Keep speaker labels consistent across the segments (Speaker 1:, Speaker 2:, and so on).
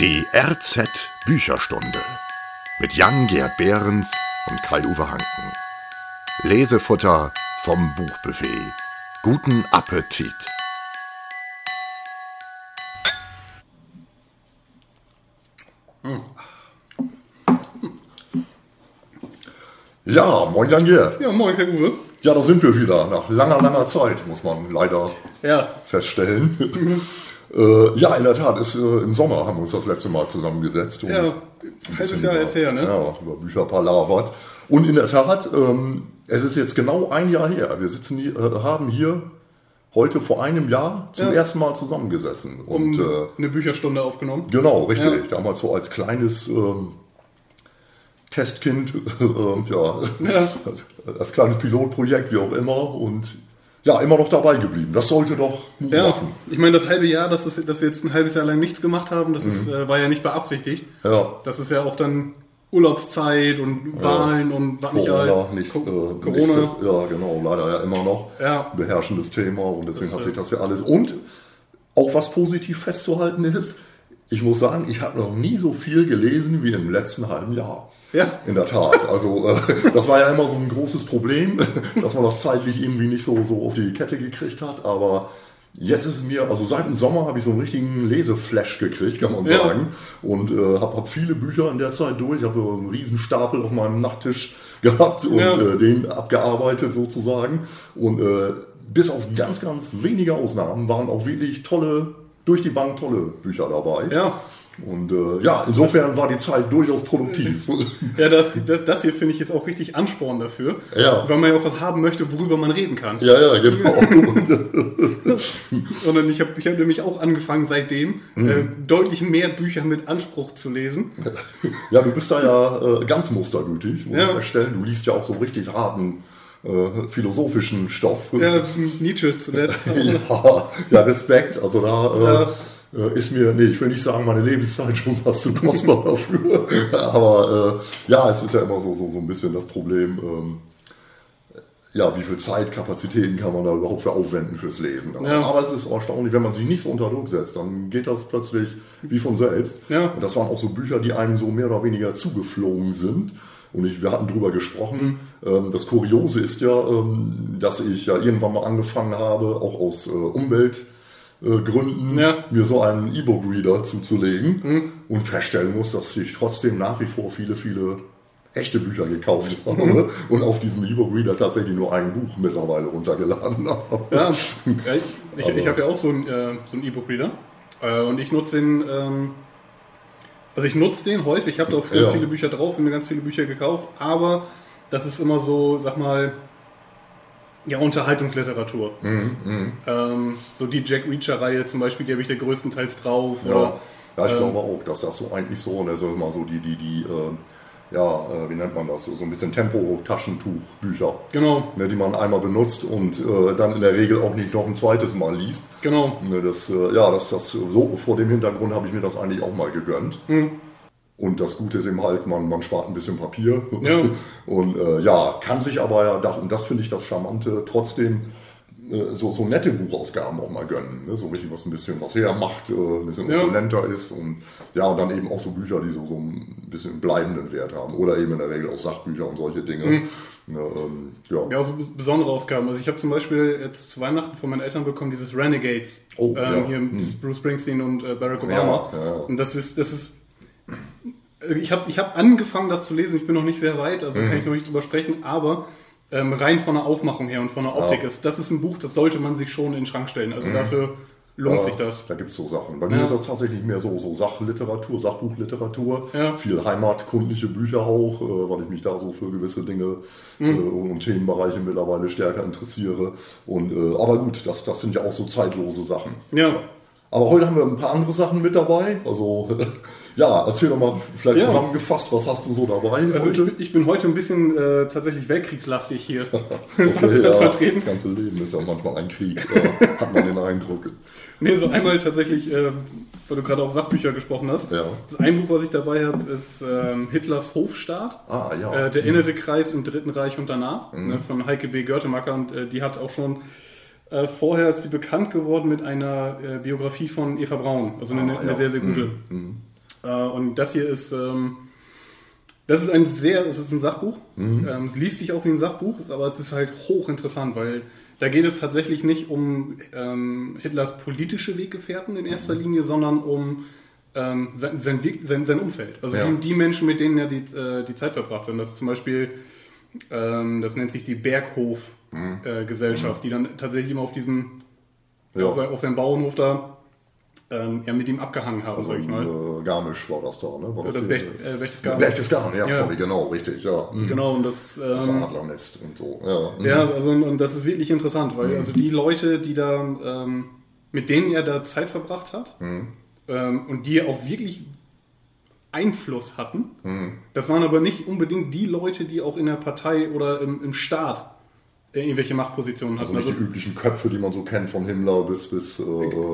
Speaker 1: Die RZ Bücherstunde mit Jan-Gerd Behrens und Kai-Uwe Hanken. Lesefutter vom Buchbuffet. Guten Appetit!
Speaker 2: Ja, moin Jan Gerd.
Speaker 3: Ja, moin, Herr Uwe.
Speaker 2: Ja, da sind wir wieder. Nach langer, langer Zeit, muss man leider
Speaker 3: Ja,
Speaker 2: feststellen. äh, ja, in der Tat, ist, äh, im Sommer haben wir uns das letzte Mal zusammengesetzt. und
Speaker 3: ja, halbes Jahr ist her, ne?
Speaker 2: Ja, über Bücher palavert. Und in der Tat, ähm, es ist jetzt genau ein Jahr her. Wir sitzen hier, äh, haben hier heute vor einem Jahr zum
Speaker 3: Ja.
Speaker 2: ersten Mal zusammengesessen.
Speaker 3: Um
Speaker 2: Und äh,
Speaker 3: eine Bücherstunde aufgenommen.
Speaker 2: Genau, richtig.
Speaker 3: Ja.
Speaker 2: Damals so als kleines ähm, Testkind, ähm, ja,
Speaker 3: Ja.
Speaker 2: als kleines Pilotprojekt, wie auch immer. Und ja, immer noch dabei geblieben. Das sollte doch Mut
Speaker 3: Ja,
Speaker 2: machen.
Speaker 3: ich meine, das halbe Jahr, dass, es, dass wir jetzt ein halbes Jahr lang nichts gemacht haben, das
Speaker 2: Mhm.
Speaker 3: ist, äh, war ja nicht beabsichtigt.
Speaker 2: Ja,
Speaker 3: Das ist ja auch dann Urlaubszeit und Wahlen und was nicht
Speaker 2: Corona, nicht,
Speaker 3: Co-
Speaker 2: äh,
Speaker 3: Corona.
Speaker 2: nächstes, ja genau, leider ja immer noch
Speaker 3: Ja.
Speaker 2: beherrschendes Thema und deswegen
Speaker 3: Das,
Speaker 2: hat
Speaker 3: äh,
Speaker 2: sich das ja alles. Und auch was positiv festzuhalten ist, ich muss sagen, ich habe noch nie so viel gelesen wie im letzten halben Jahr.
Speaker 3: Ja.
Speaker 2: In der Tat. Also äh, das war ja immer so ein großes Problem, dass man das zeitlich irgendwie nicht so, so auf die Kette gekriegt hat. Aber jetzt ist es mir, also seit dem Sommer habe ich so einen richtigen Leseflash gekriegt, kann man
Speaker 3: Ja.
Speaker 2: sagen. Und äh, habe hab viele Bücher in der Zeit durch. Ich habe einen riesen Stapel auf meinem Nachttisch gehabt und
Speaker 3: Ja.
Speaker 2: äh, den abgearbeitet sozusagen. Und äh, bis auf ganz, ganz wenige Ausnahmen waren auch wirklich tolle, durch die Bank tolle Bücher dabei.
Speaker 3: Ja,
Speaker 2: Und äh, ja, insofern war die Zeit durchaus produktiv.
Speaker 3: ja das, das, das hier finde ich ist auch richtig Ansporn dafür.
Speaker 2: Ja.
Speaker 3: Weil man ja auch was haben möchte, worüber man reden kann.
Speaker 2: Ja, ja, genau.
Speaker 3: Sondern ich habe ich hab nämlich auch angefangen seitdem,
Speaker 2: Mhm.
Speaker 3: äh, deutlich mehr Bücher mit Anspruch zu lesen.
Speaker 2: ja, du bist da ja äh, ganz mustergültig, muss
Speaker 3: Ja.
Speaker 2: ich feststellen. Du liest ja auch so richtig harten äh, philosophischen Stoff.
Speaker 3: Ja, Nietzsche zuletzt.
Speaker 2: ja, ja, Respekt. Also da äh, äh, ist mir, nee, ich will nicht sagen, meine Lebenszeit schon fast zu kostbar dafür. Aber äh, ja, es ist ja immer so, so, so ein bisschen das Problem. Ähm, ja, wie viel Zeit, Kapazitäten kann man da überhaupt für aufwenden fürs Lesen? Aber,
Speaker 3: Ja.
Speaker 2: aber es ist erstaunlich, wenn man sich nicht so unter Druck setzt, dann geht das plötzlich wie von selbst.
Speaker 3: Ja.
Speaker 2: Und das waren auch so Bücher, die einem so mehr oder weniger zugeflogen sind. Und ich, wir hatten drüber gesprochen.
Speaker 3: Mhm.
Speaker 2: Ähm, das Kuriose ist ja, ähm, dass ich ja irgendwann mal angefangen habe, auch aus äh, Umweltgründen,
Speaker 3: Ja. Mhm.
Speaker 2: mir so einen E-Book-Reader zuzulegen und feststellen muss, dass ich trotzdem nach wie vor viele, viele echte Bücher gekauft
Speaker 3: Mhm.
Speaker 2: habe und auf diesem E-Book-Reader tatsächlich nur ein Buch mittlerweile runtergeladen habe.
Speaker 3: Ja, ja ich, ich habe ja auch so einen äh, so E-Book-Reader. Äh, und ich nutze den, ähm, also ich nutze den häufig. Ich habe da auch ganz
Speaker 2: Ja.
Speaker 3: viele Bücher drauf und mir ganz viele Bücher gekauft. Aber das ist immer so, sag mal, ja, Unterhaltungsliteratur.
Speaker 2: Mhm,
Speaker 3: Ähm, so die Jack Reacher-Reihe zum Beispiel, die habe ich da größtenteils drauf.
Speaker 2: Ja,
Speaker 3: Oder,
Speaker 2: ja ich
Speaker 3: ähm,
Speaker 2: glaube auch, dass das so eigentlich so, ne, so mal so die, die, die, äh, ja, äh, wie nennt man das, so, so ein bisschen Tempo-Taschentuchbücher,
Speaker 3: genau,
Speaker 2: ne, die man einmal benutzt und äh, dann in der Regel auch nicht noch ein zweites Mal liest.
Speaker 3: genau.
Speaker 2: Ne, das, äh, ja, das, das, so vor dem Hintergrund habe ich mir das eigentlich auch mal gegönnt.
Speaker 3: Mhm.
Speaker 2: Und das Gute ist eben halt, man, man spart ein bisschen Papier.
Speaker 3: Ja.
Speaker 2: Und äh, ja, kann sich aber, ja, das, und das finde ich das Charmante, trotzdem äh, so, so nette Buchausgaben auch mal gönnen. Ne? So richtig was ein bisschen was hermacht, äh, ein bisschen
Speaker 3: Ja.
Speaker 2: opulenter ist. Und ja, und dann eben auch so Bücher, die so, so ein bisschen bleibenden Wert haben. Oder eben in der Regel auch Sachbücher und solche Dinge.
Speaker 3: Mhm.
Speaker 2: Ne, ähm, ja.
Speaker 3: Ja, so bes- besondere Ausgaben. Also ich habe zum Beispiel jetzt zu Weihnachten von meinen Eltern bekommen, dieses Renegades.
Speaker 2: Oh,
Speaker 3: ähm,
Speaker 2: ja.
Speaker 3: Hier
Speaker 2: Hm.
Speaker 3: dieses Bruce Springsteen und äh, Barack Obama.
Speaker 2: Ja.
Speaker 3: Und das ist, das ist. Ich habe ich hab angefangen, das zu lesen. Ich bin noch nicht sehr weit, also
Speaker 2: Mhm.
Speaker 3: kann ich noch nicht drüber sprechen, aber ähm, rein von der Aufmachung her und von der Optik
Speaker 2: Ja.
Speaker 3: ist, das ist ein Buch, das sollte man sich schon in den Schrank stellen. Also dafür lohnt
Speaker 2: Ja,
Speaker 3: sich das.
Speaker 2: Da gibt es so Sachen. Bei mir
Speaker 3: Ja.
Speaker 2: ist das tatsächlich mehr so, so Sachliteratur, Sachbuchliteratur.
Speaker 3: Ja.
Speaker 2: Viel heimatkundliche Bücher auch, äh, weil ich mich da so für gewisse Dinge
Speaker 3: Mhm.
Speaker 2: äh, und Themenbereiche mittlerweile stärker interessiere. Und, äh, aber gut, das, das sind ja auch so zeitlose Sachen.
Speaker 3: Ja.
Speaker 2: Aber heute haben wir ein paar andere Sachen mit dabei. Also ja, erzähl doch mal vielleicht
Speaker 3: Ja.
Speaker 2: zusammengefasst, was hast du so dabei
Speaker 3: Also ich,
Speaker 2: heute?
Speaker 3: bin- ich bin heute ein bisschen äh, tatsächlich weltkriegslastig hier
Speaker 2: Okay, ja,
Speaker 3: vertreten.
Speaker 2: das ganze Leben ist ja manchmal ein Krieg, äh, hat man den Eindruck.
Speaker 3: Nee, so einmal tatsächlich, äh, weil du gerade auch Sachbücher gesprochen hast.
Speaker 2: Ja.
Speaker 3: Das ein Buch, was ich dabei habe, ist ähm, Hitlers Hofstaat.
Speaker 2: Ah, ja.
Speaker 3: Äh, der innere Kreis im Dritten Reich und danach, ne, von Heike B. Görtemacker. Und äh, die hat auch schon äh, vorher ist die bekannt geworden mit einer äh, Biografie von Eva Braun. Also eine,
Speaker 2: Ah,
Speaker 3: eine
Speaker 2: ja.
Speaker 3: sehr, sehr gute. Äh, und das hier ist, ähm, das ist ein sehr, es ist ein Sachbuch. Mhm. Ähm, es liest sich auch wie ein Sachbuch, aber es ist halt hochinteressant, weil da geht es tatsächlich nicht um ähm, Hitlers politische Weggefährten in erster mhm. Linie, sondern um sein, sein, sein, sein, Umfeld. Also ja. die, Menschen, mit denen er die, äh, die Zeit verbracht hat. Und das ist zum Beispiel, das nennt sich die Berghof-Gesellschaft, mhm. äh, die dann tatsächlich immer auf diesem, ja. auf, auf seinem Bauernhof da ähm, ja, mit ihm abgehangen haben, also, sag ich mal.
Speaker 2: Äh, Garmisch war das da, ne? War
Speaker 3: Oder Bech, äh,
Speaker 2: Berchtesgaden. Berchtesgaden, ja, ja, sorry, genau, richtig, ja.
Speaker 3: Mhm. Genau, und das... Ähm,
Speaker 2: das Adlernest und so, ja.
Speaker 3: Mhm. Ja, also und das ist wirklich interessant, weil mhm. also die Leute, die da, ähm, mit denen er da Zeit verbracht hat mhm. ähm, und die auch wirklich Einfluss hatten, mhm. das waren aber nicht unbedingt die Leute, die auch in der Partei oder im, im Staat irgendwelche Machtpositionen
Speaker 2: hatten. Also nicht also, die üblichen Köpfe, die man so kennt, von Himmler bis bis äh,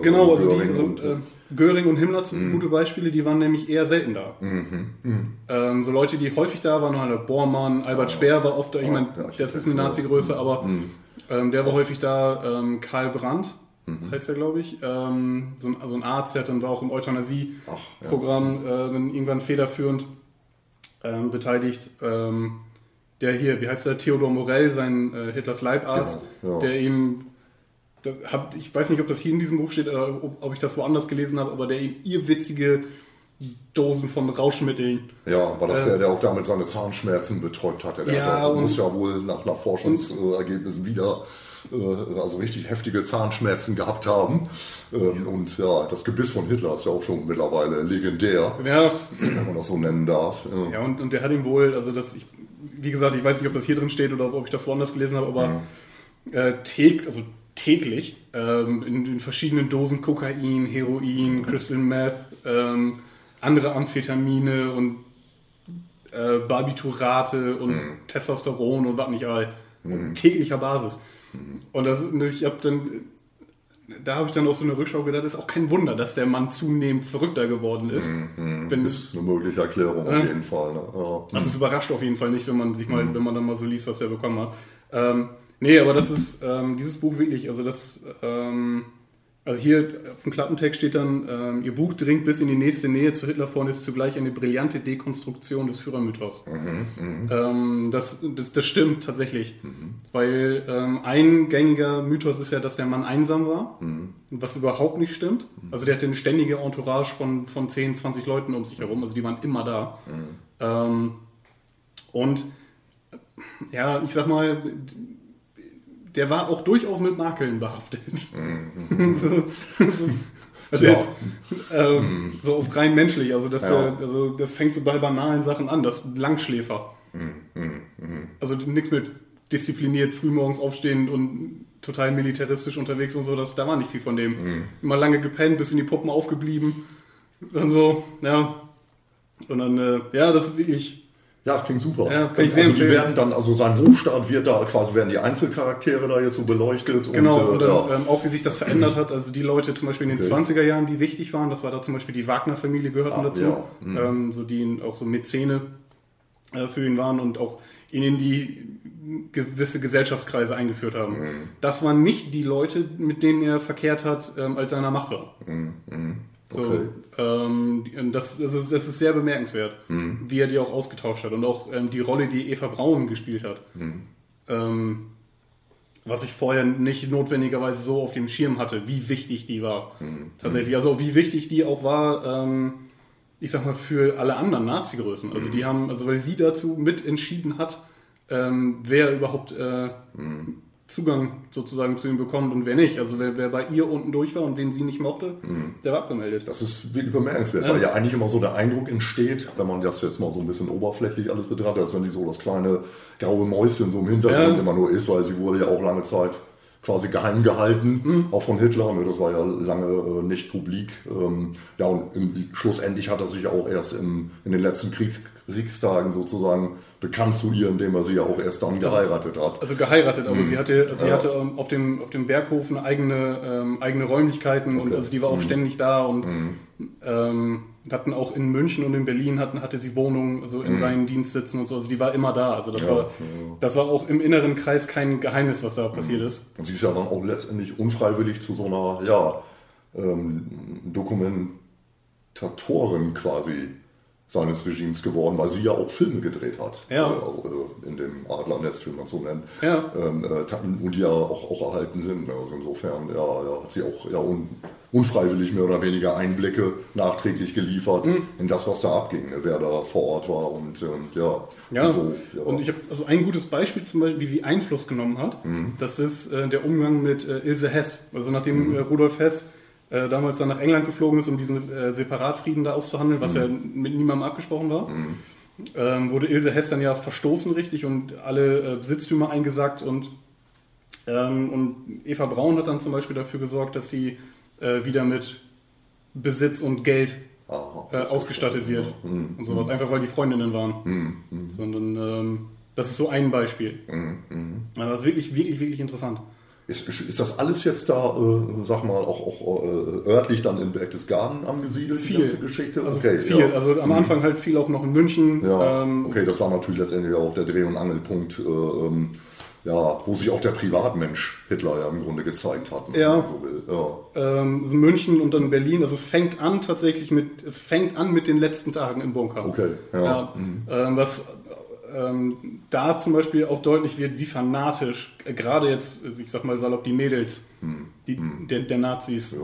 Speaker 3: Genau, also Göring, die, so, und, äh, Göring und Himmler sind mhm. gute Beispiele, die waren nämlich eher selten da. Mhm. Mhm. Ähm, so Leute, die häufig da waren, halt Bormann, Albert ja, Speer war oft da, ich ja, meine, ja, das ist eine Nazi-Größe, aber mhm. ähm, der war häufig da, ähm, Karl Brandt, mhm. heißt er, glaube ich. Ähm, so, ein, so ein Arzt, der dann war auch im Euthanasie-Programm äh, dann irgendwann federführend ähm, beteiligt. Ähm, der hier, wie heißt der, Theodor Morell, sein äh, Hitlers Leibarzt, genau, ja. der ihm, da hab, ich weiß nicht, ob das hier in diesem Buch steht oder ob, ob ich das woanders gelesen habe, aber der ihm irrwitzige Dosen von Rauschmitteln.
Speaker 2: Ja, war das äh, der, der auch damit seine Zahnschmerzen betäubt hatte. Der ja, hat, muss ja wohl nach, nach Forschungsergebnissen wieder äh, also richtig heftige Zahnschmerzen gehabt haben. Ähm, und ja, das Gebiss von Hitler ist ja auch schon mittlerweile legendär,
Speaker 3: ja.
Speaker 2: wenn man das so nennen darf.
Speaker 3: Ja, und, und der hat ihm wohl, also das, ich wie gesagt, ich weiß nicht, ob das hier drin steht oder ob ich das woanders gelesen habe, aber mhm. äh, täg, also täglich ähm, in, in, verschiedenen Dosen Kokain, Heroin, mhm. Crystal Meth, ähm, andere Amphetamine und äh, Barbiturate und mhm. Testosteron und was nicht all. Mhm. täglicher Basis. Mhm. Und das, ich habe dann da habe ich dann auch so eine Rückschau gedacht, ist auch kein Wunder, dass der Mann zunehmend verrückter geworden ist.
Speaker 2: Mm, mm, das ist eine mögliche Erklärung äh, auf jeden Fall. Ne?
Speaker 3: Ja. Also es überrascht auf jeden Fall nicht, wenn man sich mal, mm. wenn man dann mal so liest, was er bekommen hat. Ähm, nee, aber das ist ähm, dieses Buch wirklich, also das ähm, also hier auf dem Klappentext steht dann, ähm, Ihr Buch dringt bis in die nächste Nähe zu Hitler vor und ist zugleich eine brillante Dekonstruktion des Führermythos. Mhm, mhm, ähm, das, das, das, stimmt tatsächlich, mhm. weil ähm, ein gängiger Mythos ist ja, dass der Mann einsam war, mhm. was überhaupt nicht stimmt. Mhm. Also der hatte eine ständige Entourage von, von 10, 20 Leuten um sich herum, also die waren immer da. Mhm. Ähm, und ja, ich sag mal, der war auch durchaus mit Makeln behaftet. Mhm. so, so, also ja. jetzt äh, mhm. so auf rein menschlich, also das, ja. also das fängt so bei banalen Sachen an, das Langschläfer. Mhm. mhm. Also nichts mit diszipliniert, frühmorgens aufstehend und total militaristisch unterwegs und so, das, da war nicht viel von dem. Mhm. Immer lange gepennt, bis in die Puppen aufgeblieben. Dann so, ja. Und dann, äh, ja, das ist wirklich
Speaker 2: ja, das klingt super. Ja, kann ich also die werden dann, also sein Hofstaat wird da quasi werden die Einzelcharaktere da jetzt so beleuchtet.
Speaker 3: Genau, und, äh, und dann, ja. ähm, auch wie sich das verändert hat. Also die Leute zum Beispiel in den okay. 20er Jahren, die wichtig waren, das war da zum Beispiel die Wagner-Familie gehörten ah, dazu, ja. mhm. ähm, so die auch so Mäzene äh, für ihn waren und auch ihn in die gewisse Gesellschaftskreise eingeführt haben. Mhm. Das waren nicht die Leute, mit denen er verkehrt hat, ähm, als er an der Macht war. Mhm. Mhm. So, okay. ähm, das, das, ist, das ist sehr bemerkenswert, mhm. wie er die auch ausgetauscht hat und auch ähm, die Rolle, die Eva Braun gespielt hat. Mhm. Ähm, was ich vorher nicht notwendigerweise so auf dem Schirm hatte, wie wichtig die war. Mhm. Tatsächlich. Also wie wichtig die auch war, ähm, ich sag mal, für alle anderen Nazi-Größen. Also die mhm. haben, also weil sie dazu mitentschieden hat, ähm, wer überhaupt äh, mhm. Zugang sozusagen zu ihm bekommt und wer nicht. Also wer, wer bei ihr unten durch war und wen sie nicht mochte, mhm. der war abgemeldet.
Speaker 2: Das ist wirklich bemerkenswert, ja. weil ja eigentlich immer so der Eindruck entsteht, wenn man das jetzt mal so ein bisschen oberflächlich alles betrachtet, als wenn sie so das kleine graue Mäuschen so im Hintergrund ja. immer nur ist, weil sie wurde ja auch lange Zeit quasi geheim gehalten, mhm. auch von Hitler. Ne, das war ja lange äh, nicht publik. Ähm, ja, und im, schlussendlich hat er sich auch erst im, in den letzten Kriegs, Kriegstagen sozusagen bekannt zu ihr, indem er sie ja auch erst dann also, geheiratet hat.
Speaker 3: Also geheiratet, aber mhm. sie hatte, sie ja. hatte ähm, auf, dem, auf dem Berghof eine eigene, ähm, eigene Räumlichkeiten okay. und also die war auch mhm. ständig da und mhm. ähm, hatten auch in München und in Berlin hatten, hatte sie Wohnungen also in mhm. seinen Dienstsitzen und so. Also die war immer da. Also das, ja, war, ja. das war auch im inneren Kreis kein Geheimnis, was da passiert mhm. ist.
Speaker 2: Und sie ist ja dann auch letztendlich unfreiwillig zu so einer ja, ähm, Dokument Diktatorin quasi seines Regimes geworden, weil sie ja auch Filme gedreht hat.
Speaker 3: Ja.
Speaker 2: Äh, in dem Adlernest, wie man es so nennt.
Speaker 3: Ja.
Speaker 2: Ähm, äh, und die ja auch, auch erhalten sind. Also insofern ja, hat sie auch ja, un, unfreiwillig mehr oder weniger Einblicke nachträglich geliefert
Speaker 3: Mhm.
Speaker 2: in das, was da abging, ne, wer da vor Ort war. Und ähm, ja,
Speaker 3: Ja,
Speaker 2: so, ja.
Speaker 3: und ich habe also ein gutes Beispiel zum Beispiel, wie sie Einfluss genommen hat.
Speaker 2: Mhm.
Speaker 3: Das ist äh, der Umgang mit äh, Ilse Hess. Also nachdem äh, Rudolf Hess äh, damals dann nach England geflogen ist, um diesen äh, Separatfrieden da auszuhandeln, was ja mit niemandem abgesprochen war, ähm, wurde Ilse Hess dann ja verstoßen richtig und alle äh, Besitztümer eingesackt und ähm, und Eva Braun hat dann zum Beispiel dafür gesorgt, dass sie äh, wieder mit Besitz und Geld
Speaker 2: das
Speaker 3: ausgestattet wird
Speaker 2: Mhm.
Speaker 3: und sowas, einfach weil die Freundinnen waren. Sondern ähm, das ist so ein Beispiel.
Speaker 2: Mhm.
Speaker 3: Also das ist wirklich, wirklich, wirklich interessant.
Speaker 2: Ist, ist das alles jetzt da, äh, sag mal, auch, auch äh, örtlich dann in Berchtesgaden angesiedelt, die
Speaker 3: Viel.
Speaker 2: ganze Geschichte?
Speaker 3: Also
Speaker 2: okay,
Speaker 3: viel.
Speaker 2: Ja.
Speaker 3: Also am Anfang halt viel auch noch in München.
Speaker 2: Ja,
Speaker 3: Ähm,
Speaker 2: okay, das war natürlich letztendlich auch der Dreh- und Angelpunkt, äh, ähm, ja, wo sich auch der Privatmensch Hitler ja im Grunde gezeigt hat, ne,
Speaker 3: Ja.
Speaker 2: wenn man so will. Ja.
Speaker 3: ähm, also München und dann Berlin. Also es fängt an tatsächlich mit, es fängt an mit den letzten Tagen im Bunker.
Speaker 2: Okay, ja. Mhm.
Speaker 3: Ähm, was ähm, da zum Beispiel auch deutlich wird, wie fanatisch, äh, gerade jetzt, äh, ich sag mal salopp, die Mädels die, Der, der Nazis.
Speaker 2: Ja,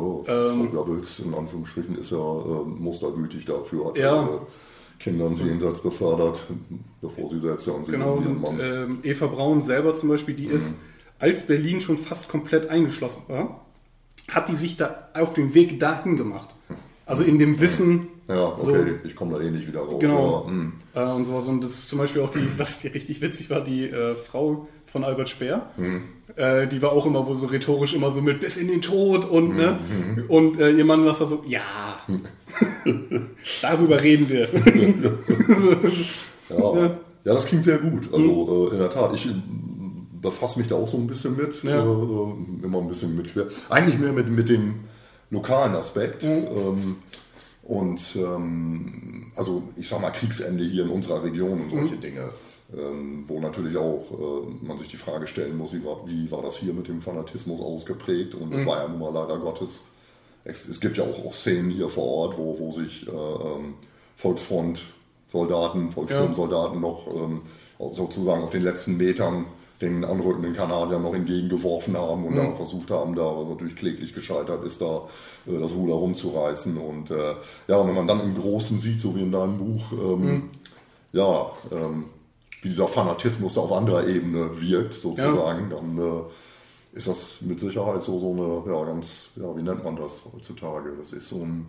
Speaker 3: ähm,
Speaker 2: Frau Goebbels in Anführungsstrichen ist ja äh, mustergütig dafür, hat
Speaker 3: Ja.
Speaker 2: ihre Kindern sie jenseits befördert, bevor sie selbst ja und sie
Speaker 3: Genau,
Speaker 2: und ihren
Speaker 3: und
Speaker 2: Mann.
Speaker 3: ähm, Eva Braun selber zum Beispiel, die ist, als Berlin schon fast komplett eingeschlossen war, hat die sich da auf den Weg dahin gemacht. Also in dem Wissen,
Speaker 2: ja,
Speaker 3: so-
Speaker 2: okay, ich komme da eh nicht wieder raus.
Speaker 3: Genau.
Speaker 2: Ja, hm.
Speaker 3: äh, und sowas. Und das ist zum Beispiel auch die, was die richtig witzig war, die äh, Frau von Albert Speer.
Speaker 2: Mhm.
Speaker 3: Äh, die war auch immer wo so rhetorisch immer so mit bis in den Tod
Speaker 2: Mhm,
Speaker 3: und ne? Und äh, ihr Mann war da so, ja, darüber reden wir.
Speaker 2: Ja.
Speaker 3: Ja.
Speaker 2: ja, das klingt sehr gut. Also äh, in der Tat, ich äh, befasse mich da auch so ein bisschen mit,
Speaker 3: Ja.
Speaker 2: immer ein bisschen mit quer. Eigentlich mehr mit, mit dem lokalen Aspekt. Ähm, und ähm, also ich sag mal Kriegsende hier in unserer Region und solche Dinge. Ähm, wo natürlich auch äh, man sich die Frage stellen muss, wie war, wie war das hier mit dem Fanatismus ausgeprägt? Und es war ja nun mal leider Gottes es, es gibt ja auch, auch Szenen hier vor Ort, wo, wo sich äh, ähm, Volksfront-Soldaten, Volkssturmsoldaten noch ähm, sozusagen auf den letzten Metern den anrückenden Kanadiern noch entgegengeworfen haben und da versucht haben, da was natürlich kläglich gescheitert ist, da äh, das Ruder rumzureißen. Und äh, ja, und wenn man dann im Großen sieht, so wie in deinem Buch, ähm, ja, ähm, wie dieser Fanatismus da auf anderer Ebene wirkt, sozusagen, dann äh, ist das mit Sicherheit so, so eine, ja, ganz, ja, wie nennt man das heutzutage? Das ist so ein,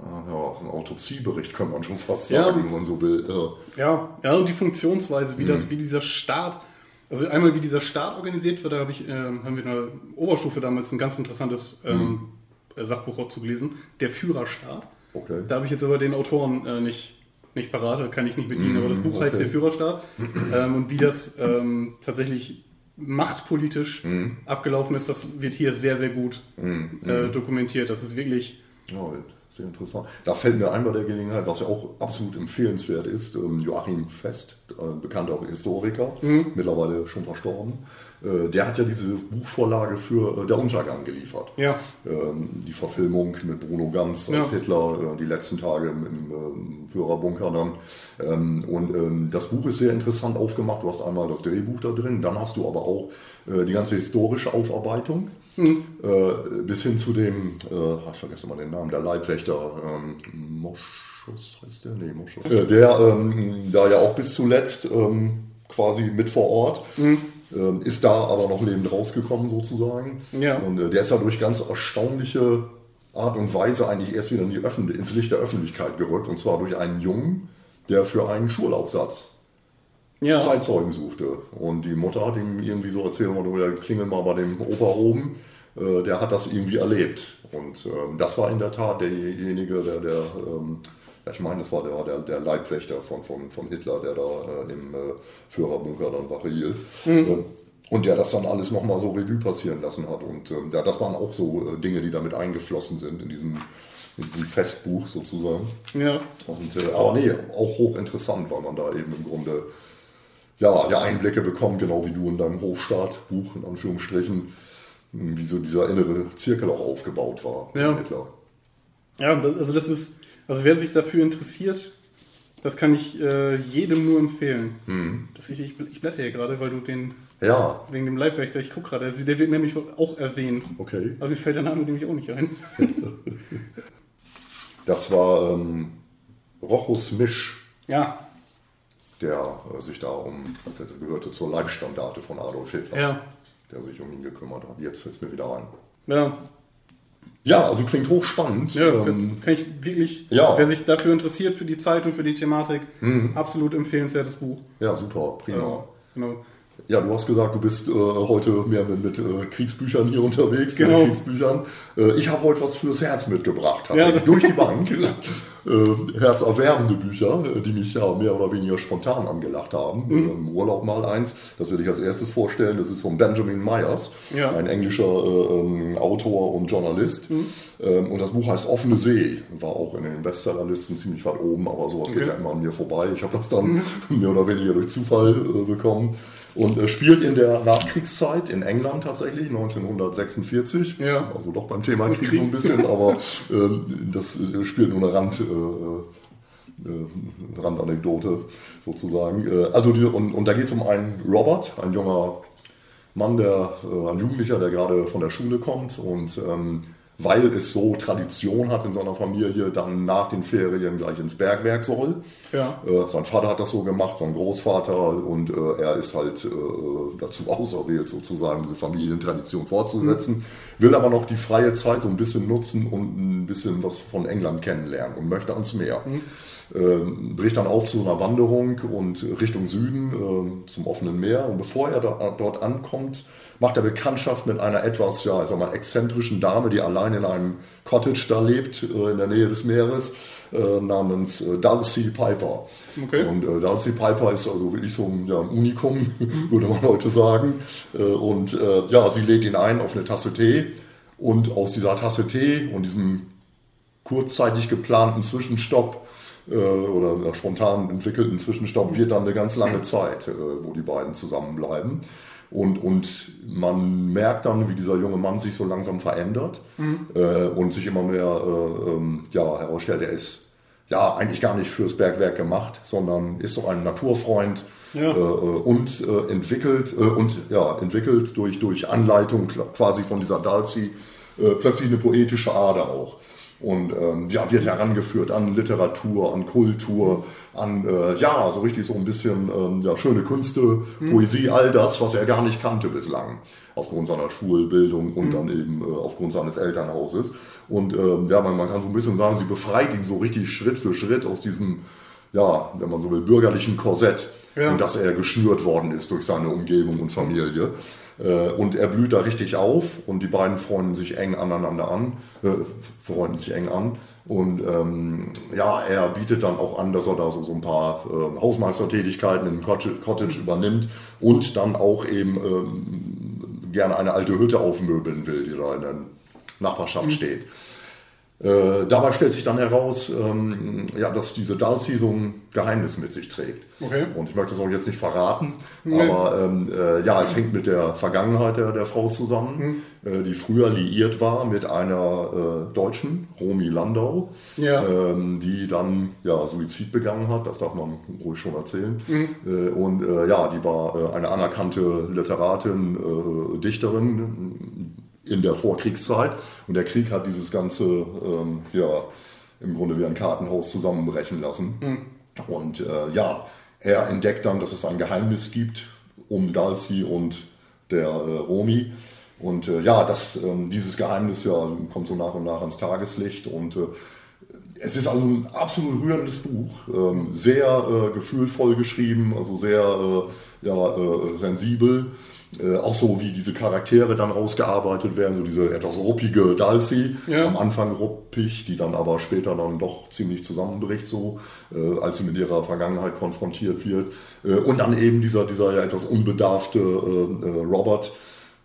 Speaker 2: äh, ja, ein Autopsiebericht, könnte man schon fast
Speaker 3: Ja.
Speaker 2: sagen, wenn man so will. Ja.
Speaker 3: Ja, ja, und die Funktionsweise, wie,
Speaker 2: Mhm.
Speaker 3: das, wie dieser Staat, also einmal wie dieser Staat organisiert wird, da habe ich, ähm, haben wir in der Oberstufe damals ein ganz interessantes ähm, äh, Sachbuch auch zugelesen, der Führerstaat.
Speaker 2: Okay.
Speaker 3: Da habe ich jetzt aber den Autoren äh, nicht, nicht parat, da kann ich nicht bedienen, aber das Buch heißt
Speaker 2: Mhm, okay.
Speaker 3: Der Führerstaat ähm, und wie das ähm, tatsächlich machtpolitisch
Speaker 2: Mhm.
Speaker 3: abgelaufen ist, das wird hier sehr, sehr gut äh, dokumentiert. Das ist wirklich,
Speaker 2: Ja, sehr interessant. Da fällt mir ein bei der Gelegenheit, was ja auch absolut empfehlenswert ist, ähm, Joachim Fest, äh, bekannter Historiker, mittlerweile schon verstorben, äh, der hat ja diese Buchvorlage für äh, Der Untergang geliefert.
Speaker 3: ja,
Speaker 2: Ähm, die Verfilmung mit Bruno Ganz als
Speaker 3: Ja.
Speaker 2: Hitler, die letzten Tage im, ähm, Führerbunker dann. Und das Buch ist sehr interessant aufgemacht. Du hast einmal das Drehbuch da drin, dann hast du aber auch die ganze historische Aufarbeitung. Äh, bis hin zu dem, äh, ich vergesse mal den Namen, der Leibwächter, ähm, Moschus heißt der? Nee, Moschus. Äh, der ähm, da ja auch bis zuletzt ähm, quasi mit vor Ort. Ähm, ist da aber noch lebend rausgekommen sozusagen.
Speaker 3: Ja.
Speaker 2: Und äh, der ist ja durch ganz erstaunliche Art und Weise eigentlich erst wieder in die Öffentlich ins Licht der Öffentlichkeit gerückt. Und zwar durch einen Jungen, der für einen Schulaufsatz
Speaker 3: ja.
Speaker 2: Zeitzeugen suchte. Und die Mutter hat ihm irgendwie so erzählt, ja, klingel mal bei dem Opa oben, äh, der hat das irgendwie erlebt. Und ähm, das war in der Tat derjenige, der, der ähm, ja, ich meine, das war der, der, der Leibwächter von, von, von Hitler, der da äh, im äh, Führerbunker dann Wache hielt. Ähm, und der das dann alles nochmal so Revue passieren lassen hat. Und ähm, ja, das waren auch so äh, Dinge, die damit eingeflossen sind in diesem, in diesem Festbuch sozusagen.
Speaker 3: ja.
Speaker 2: Und, äh, aber nee, auch hochinteressant, weil man da eben im Grunde ja, ja Einblicke bekommt, genau wie du in deinem Hofstaatbuch, in Anführungsstrichen, wie so dieser innere Zirkel auch aufgebaut war
Speaker 3: Ja.
Speaker 2: Hitler.
Speaker 3: Ja, also das ist, Also wer sich dafür interessiert, das kann ich äh, jedem nur empfehlen. Mhm. Das ich, ich, ich blätter hier gerade, weil du den
Speaker 2: ja.
Speaker 3: Wegen dem Leibwächter, ich gucke gerade, also der wird nämlich auch erwähnt.
Speaker 2: Okay.
Speaker 3: Aber mir fällt der Name nämlich auch nicht ein.
Speaker 2: das war ähm, Rochus Misch.
Speaker 3: Ja.
Speaker 2: Der äh, sich da um, also gehörte zur Leibstandarte von Adolf Hitler.
Speaker 3: Ja.
Speaker 2: Der sich um ihn gekümmert hat. Jetzt fällt es mir wieder ein.
Speaker 3: Ja.
Speaker 2: Ja, also klingt hochspannend.
Speaker 3: Ja, ähm, kann ich wirklich,
Speaker 2: ja.
Speaker 3: wer sich dafür interessiert, für die Zeit und für die Thematik, mhm. absolut empfehlenswertes Buch.
Speaker 2: Ja, super, prima.
Speaker 3: Ja, genau.
Speaker 2: Ja, du hast gesagt, du bist äh, heute mehr mit, mit äh, Kriegsbüchern hier unterwegs,
Speaker 3: genau.
Speaker 2: Kriegsbüchern. Äh, ich habe heute was fürs Herz mitgebracht, tatsächlich, ja. durch die Bank. Äh, herzerwärmende Bücher, äh, die mich ja mehr oder weniger spontan angelacht haben. Mhm. Im Urlaub mal eins, das würde ich als erstes vorstellen. Das ist von Benjamin Myers,
Speaker 3: ja.
Speaker 2: ein englischer äh, ähm, Autor und Journalist. Mhm. Ähm, und das Buch heißt Offene See, war auch in den Bestsellerlisten ziemlich weit oben, aber sowas okay. geht ja immer an mir vorbei. Ich habe das dann mhm. mehr oder weniger durch Zufall bekommen und äh, spielt in der Nachkriegszeit in England tatsächlich, 1946.
Speaker 3: Ja.
Speaker 2: Also doch beim Thema Krieg, so ein bisschen, aber äh, das äh, spielt nur eine Rand, äh, äh, Randanekdote sozusagen. Äh, also die, und, und da geht es um einen Robert, ein junger Mann, der, ein Jugendlicher, der gerade von der Schule kommt und ähm, weil es so Tradition hat in seiner Familie, dann nach den Ferien gleich ins Bergwerk soll.
Speaker 3: Ja.
Speaker 2: Äh, sein Vater hat das so gemacht, sein Großvater und äh, er ist halt äh, dazu auserwählt, sozusagen diese Familientradition fortzusetzen, mhm. will aber noch die freie Zeit so ein bisschen nutzen und ein bisschen was von England kennenlernen und möchte ans Meer. Mhm. Ähm, bricht dann auf zu einer Wanderung und Richtung Süden äh, zum offenen Meer und bevor er da, dort ankommt, macht er Bekanntschaft mit einer etwas, ja, ich sag mal, exzentrischen Dame, die allein in einem Cottage da lebt, äh, in der Nähe des Meeres, äh, namens äh, Dulcie Piper.
Speaker 3: Okay.
Speaker 2: Und Dulcie Piper ist also wirklich so ein, ja, ein Unikum, würde man heute sagen. Und ja, sie lädt ihn ein auf eine Tasse Tee. Und aus dieser Tasse Tee und diesem kurzzeitig geplanten Zwischenstopp oder spontan entwickelten Zwischenstopp wird dann eine ganz lange Zeit, wo die beiden zusammenbleiben. Und, und man merkt dann, wie dieser junge Mann sich so langsam verändert mhm. äh, und sich immer mehr äh, ähm, ja, herausstellt, er ist ja eigentlich gar nicht fürs Bergwerk gemacht, sondern ist doch ein Naturfreund
Speaker 3: ja.
Speaker 2: äh, äh und äh, entwickelt äh, und ja, entwickelt durch, durch Anleitung quasi von dieser Dalzi plötzlich eine poetische Ader auch und ähm, ja, wird herangeführt an Literatur, an Kultur, an äh, ja, so richtig so ein bisschen ähm, ja, schöne Künste, mhm. Poesie, all das, was er gar nicht kannte bislang, aufgrund seiner Schulbildung und mhm. dann eben äh, aufgrund seines Elternhauses. Und ähm, ja, man, man kann so ein bisschen sagen, sie befreit ihn so richtig Schritt für Schritt aus diesem, ja, wenn man so will, bürgerlichen Korsett, ja. in das er geschnürt worden ist durch seine Umgebung und Familie. Äh, und er blüht da richtig auf und die beiden freunden sich eng aneinander an, äh, freunden sich eng an. Und ähm, ja, er bietet dann auch an, dass er da so, so ein paar äh, Hausmeistertätigkeiten im Cottage übernimmt und dann auch eben ähm, gerne eine alte Hütte aufmöbeln will, die da in der Nachbarschaft mhm. steht. Äh, dabei stellt sich dann heraus, ähm, ja, dass diese Dulcie so ein Geheimnis mit sich trägt.
Speaker 3: Okay.
Speaker 2: Und ich möchte es auch jetzt nicht verraten, nee. aber ähm, äh, ja, es hängt mit der Vergangenheit der, der Frau zusammen, mhm. äh, die früher liiert war mit einer äh, Deutschen, Romy Landau,
Speaker 3: ja.
Speaker 2: ähm, die dann ja, Suizid begangen hat, das darf man ruhig schon erzählen.
Speaker 3: Mhm.
Speaker 2: Äh, und äh, ja, die war eine anerkannte Literatin, Dichterin, in der Vorkriegszeit. Und der Krieg hat dieses Ganze ähm, ja, im Grunde wie ein Kartenhaus zusammenbrechen lassen.
Speaker 3: Mhm.
Speaker 2: Und äh, ja, er entdeckt dann, dass es ein Geheimnis gibt um Dalsi und der äh, Romi. Und äh, ja, das, ähm, dieses Geheimnis ja, kommt so nach und nach ans Tageslicht. Und äh, es ist also ein absolut rührendes Buch. Ähm, sehr äh, gefühlvoll geschrieben, also sehr äh, ja, sensibel. Äh, auch so wie diese Charaktere dann rausgearbeitet werden, so diese etwas ruppige Dulcie,
Speaker 3: ja.
Speaker 2: am Anfang ruppig, die dann aber später dann doch ziemlich zusammenbricht, so äh, als sie mit ihrer Vergangenheit konfrontiert wird. Äh, und dann eben dieser, dieser ja etwas unbedarfte äh, äh, Robert,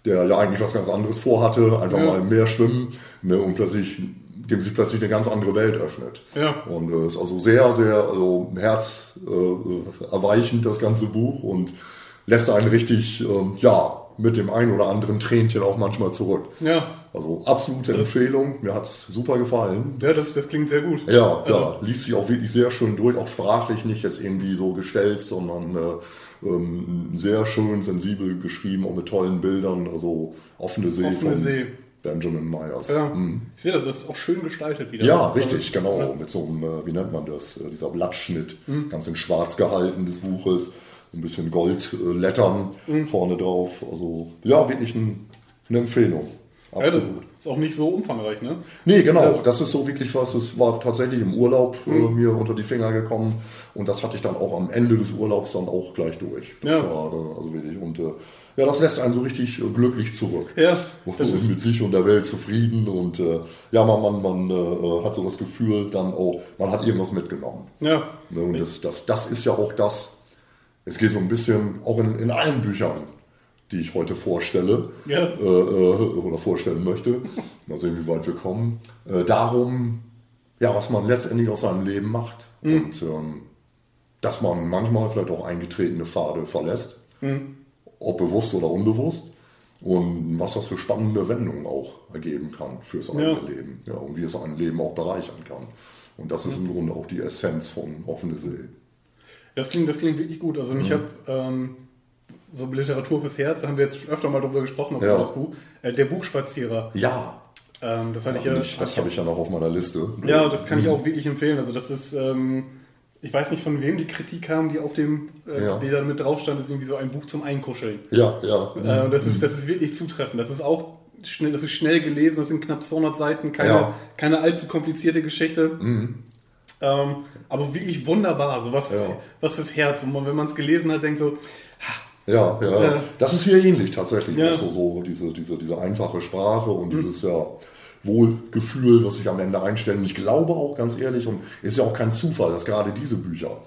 Speaker 2: der ja eigentlich was ganz anderes vorhatte, einfach ja. mal mehr schwimmen ne, und plötzlich dem sich plötzlich eine ganz andere Welt öffnet.
Speaker 3: Ja.
Speaker 2: Und es ist also sehr, sehr also herzerweichend, das ganze Buch und lässt einen richtig, ähm, ja, mit dem einen oder anderen Tränchen auch manchmal zurück.
Speaker 3: Ja.
Speaker 2: Also absolute Empfehlung. Mir hat es super gefallen.
Speaker 3: Ja, das, das klingt sehr gut.
Speaker 2: Ja, also. ja, liest sich auch wirklich sehr schön durch, auch sprachlich nicht jetzt irgendwie so gestellt, sondern äh, ähm, sehr schön, sensibel geschrieben, auch mit tollen Bildern, also offene See.
Speaker 3: Offene See.
Speaker 2: Benjamin Myers.
Speaker 3: Ja. Mhm. Ich sehe das, das ist auch schön gestaltet wieder.
Speaker 2: Ja, richtig, genau. Mit so einem, äh, wie nennt man das, äh, dieser Blattschnitt, mhm. ganz in schwarz gehalten des Buches, ein bisschen Goldlettern mhm. vorne drauf. Also ja, wirklich ein, eine Empfehlung.
Speaker 3: Absolut. Ja, ist auch nicht so umfangreich, ne?
Speaker 2: Nee, genau. Also, das ist so wirklich was, das war tatsächlich im Urlaub äh, mhm. äh, mir unter die Finger gekommen und das hatte ich dann auch am Ende des Urlaubs dann auch gleich durch. Das ja. war äh, also wirklich und äh, ja, das lässt einen so richtig äh, glücklich zurück.
Speaker 3: Ja.
Speaker 2: Das ist mit sich und der Welt zufrieden und äh, ja, man, man, man äh, hat so das Gefühl dann auch, man hat irgendwas mitgenommen.
Speaker 3: Ja.
Speaker 2: Ne, und das, das, das ist ja auch das, es geht so ein bisschen, auch in, in allen Büchern, die ich heute vorstelle
Speaker 3: ja.
Speaker 2: äh, äh oder vorstellen möchte, mal sehen, wie weit wir kommen, äh, darum, ja, was man letztendlich aus seinem Leben macht. Mhm. Und ähm, dass man manchmal vielleicht auch eingetretene Pfade verlässt. Mhm ob bewusst oder unbewusst. Und was das für spannende Wendungen auch ergeben kann fürs eigene ja. Leben. Ja, und wie es ein Leben auch bereichern kann. Und das ist im Grunde auch die Essenz von offene See.
Speaker 3: Das klingt, das klingt wirklich gut. Also ich mhm. habe ähm, so Literatur fürs Herz, da haben wir jetzt öfter mal darüber gesprochen, auf ja. das Buch. Äh, der Buchspazierer.
Speaker 2: Ja.
Speaker 3: Ähm, das hatte ich ja.
Speaker 2: Nicht, das habe ich ja noch auf meiner Liste.
Speaker 3: Ja, das kann mhm. ich auch wirklich empfehlen. Also das ist ähm, ich weiß nicht, von wem die Kritik kam, die auf dem, äh, ja. die da mit drauf stand, ist irgendwie so ein Buch zum Einkuscheln.
Speaker 2: Ja, ja.
Speaker 3: Äh, das, ist, das ist wirklich zutreffend. Das ist auch schnell, das ist schnell gelesen, das sind knapp 200 Seiten, keine, ja. keine allzu komplizierte Geschichte. Mhm. Ähm, aber wirklich wunderbar, so was fürs, ja. was fürs Herz, man, wenn man es gelesen hat, denkt so,
Speaker 2: ja, ja. Äh, das ist hier ähnlich tatsächlich. Ja. So, so diese, diese, diese einfache Sprache und mhm. dieses, ja, Wohlgefühl, was sich am Ende einstellt. Und ich glaube auch ganz ehrlich, und ist ja auch kein Zufall, dass gerade diese Bücher,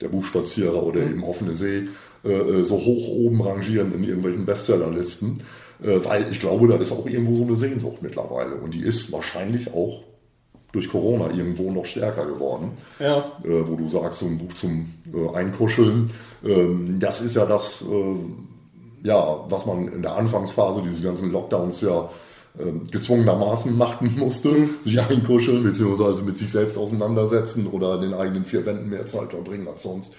Speaker 2: der Buchspazierer oder eben Offene See, äh, äh, so hoch oben rangieren in irgendwelchen Bestsellerlisten, äh, weil ich glaube, da ist auch irgendwo so eine Sehnsucht mittlerweile. Und die ist wahrscheinlich auch durch Corona irgendwo noch stärker geworden.
Speaker 3: Ja.
Speaker 2: Äh, wo du sagst, so ein Buch zum äh, Einkuscheln, ähm, das ist ja das, äh, ja, was man in der Anfangsphase dieses ganzen Lockdowns ja ähm, gezwungenermaßen machen musste, mhm. sich einkuscheln, beziehungsweise mit sich selbst auseinandersetzen oder in den eigenen vier Wänden mehr Zeit verbringen als sonst.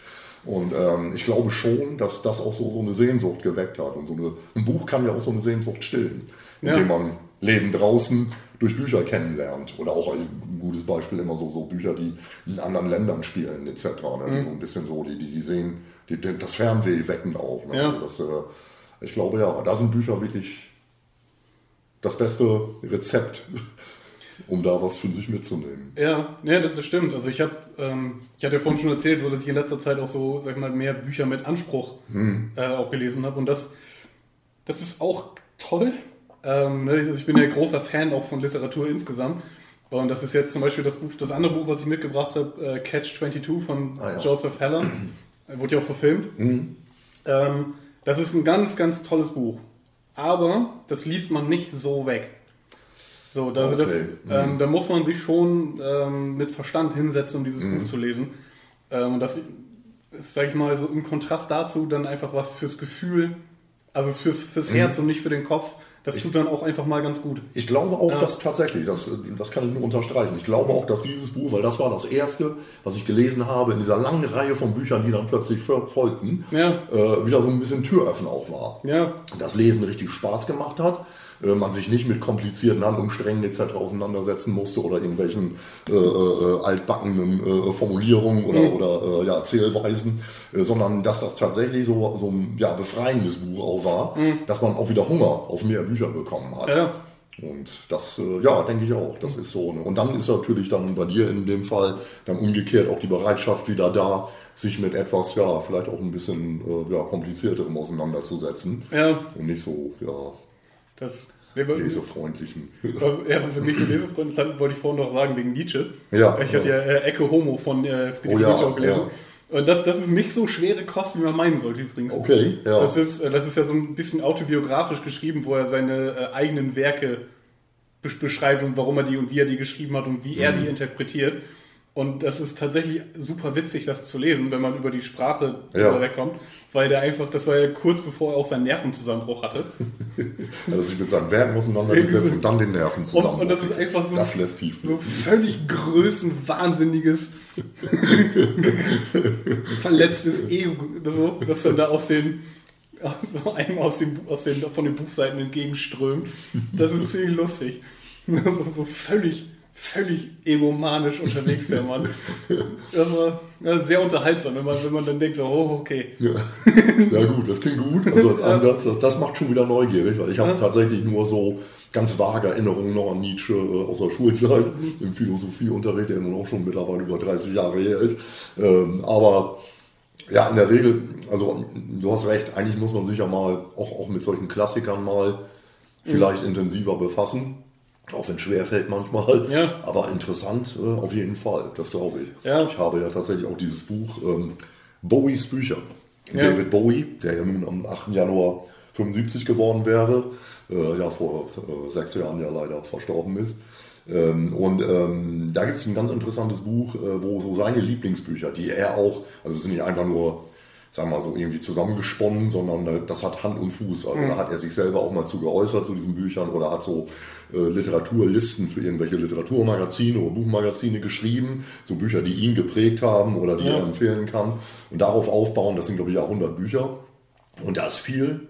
Speaker 2: Und ähm, ich glaube schon, dass das auch so, so eine Sehnsucht geweckt hat. Und so eine, ein Buch kann ja auch so eine Sehnsucht stillen, indem ja. man Leben draußen durch Bücher kennenlernt. Oder auch ein gutes Beispiel immer so, so Bücher, die in anderen Ländern spielen, etc. Ne? Mhm. So ein bisschen so, die, die, die sehen die, das Fernweh wecken auch. Ne?
Speaker 3: Ja.
Speaker 2: Also das, äh, ich glaube ja, da sind Bücher wirklich das beste Rezept, um da was für sich mitzunehmen.
Speaker 3: Ja, ja das stimmt. Also ich habe, ähm, ich hatte ja vorhin schon erzählt, so dass ich in letzter Zeit auch so, sag mal, mehr Bücher mit Anspruch hm. äh, auch gelesen habe. Und das, das ist auch toll. Ähm, ne, ich bin ja großer Fan auch von Literatur insgesamt. Und das ist jetzt zum Beispiel das Buch, das andere Buch, was ich mitgebracht habe, äh, Catch 22 von ah, ja. Joseph Heller. Wurde ja auch verfilmt. Mhm. Ähm, das ist ein ganz, ganz tolles Buch aber das liest man nicht so weg. So, also okay. das, ähm, mhm. da muss man sich schon ähm, mit Verstand hinsetzen, um dieses mhm. Buch zu lesen. Ähm, und das ist, sag ich mal, so im Kontrast dazu dann einfach was fürs Gefühl, also fürs, fürs mhm. Herz und nicht für den Kopf. Das tut dann auch einfach mal ganz gut.
Speaker 2: Ich glaube auch, ja. dass tatsächlich, das, das kann ich nur unterstreichen, ich glaube auch, dass dieses Buch, weil das war das erste, was ich gelesen habe in dieser langen Reihe von Büchern, die dann plötzlich folgten,
Speaker 3: ja.
Speaker 2: äh, wieder so ein bisschen Türöffner auch war.
Speaker 3: Ja.
Speaker 2: Das Lesen richtig Spaß gemacht hat äh, man sich nicht mit komplizierten Handlungssträngen etc. auseinandersetzen musste oder irgendwelchen äh, äh, altbackenen äh, Formulierungen oder, mhm. oder äh, ja, Erzählweisen, äh, sondern dass das tatsächlich so, so ein ja, befreiendes Buch auch war, mhm. dass man auch wieder Hunger auf mehr Bücher bekommen hat.
Speaker 3: Ja.
Speaker 2: Und das, ja, denke ich auch, das ist so. Ne? Und dann ist natürlich dann bei dir in dem Fall dann umgekehrt auch die Bereitschaft wieder da, sich mit etwas, ja, vielleicht auch ein bisschen äh, ja, komplizierterem auseinanderzusetzen.
Speaker 3: Ja.
Speaker 2: Und nicht so, ja,
Speaker 3: das,
Speaker 2: lesefreundlichen.
Speaker 3: Ja, mich so lesefreundlich, das wollte ich vorhin noch sagen, wegen Nietzsche.
Speaker 2: Ja.
Speaker 3: Ich hatte ja äh, Ecke Homo von äh,
Speaker 2: Friedrich oh, ja, Nietzsche
Speaker 3: auch gelesen. Ja. Und das, das ist nicht so schwere Kost, wie man meinen sollte übrigens.
Speaker 2: Okay,
Speaker 3: ja. Das ist, äh, das ist ja so ein bisschen autobiografisch geschrieben, wo er seine äh, eigenen Werke beschreibt und warum er die und wie er die geschrieben hat und wie mhm. er die interpretiert. Und das ist tatsächlich super witzig, das zu lesen, wenn man über die Sprache ja. wegkommt, weil der einfach, das war ja kurz bevor er auch seinen Nervenzusammenbruch hatte.
Speaker 2: also sich mit seinen Werken auseinandergesetzt und dann den Nervenzusammenbruch.
Speaker 3: Und, und das ist einfach so,
Speaker 2: das lässt tief.
Speaker 3: so völlig größenwahnsinniges, verletztes Ego, so, was dann da aus den so einem aus, dem, aus den, von den Buchseiten entgegenströmt. Das ist ziemlich lustig. So, so völlig völlig egomanisch unterwegs, der Mann. Das war sehr unterhaltsam, wenn man, wenn man dann denkt, so, oh, okay.
Speaker 2: Ja. ja gut, das klingt gut. Also als Ansatz, das, das macht schon wieder neugierig, weil ich habe ja. tatsächlich nur so ganz vage Erinnerungen noch an Nietzsche äh, aus der Schulzeit im Philosophieunterricht, der nun auch schon mittlerweile über 30 Jahre her ist. Ähm, aber ja, in der Regel, also du hast recht, eigentlich muss man sich ja mal auch, auch mit solchen Klassikern mal vielleicht mhm. intensiver befassen. Auch wenn es schwer fällt manchmal. Ja. Aber interessant äh, auf jeden Fall, das glaube ich. Ja. Ich habe ja tatsächlich auch dieses Buch ähm, Bowies Bücher. Ja. David Bowie, der ja nun am 8. Januar 75 geworden wäre, äh, ja vor äh, sechs Jahren ja leider verstorben ist. Ähm, und ähm, da gibt es ein ganz interessantes Buch, äh, wo so seine Lieblingsbücher, die er auch, also es sind nicht einfach nur sagen wir mal so irgendwie zusammengesponnen, sondern das hat Hand und Fuß. Also mhm. da hat er sich selber auch mal zu geäußert zu diesen Büchern oder hat so äh, Literaturlisten für irgendwelche Literaturmagazine oder Buchmagazine geschrieben, so Bücher, die ihn geprägt haben oder die ja. er empfehlen kann und darauf aufbauen. Das sind glaube ich 100 Bücher und da ist viel.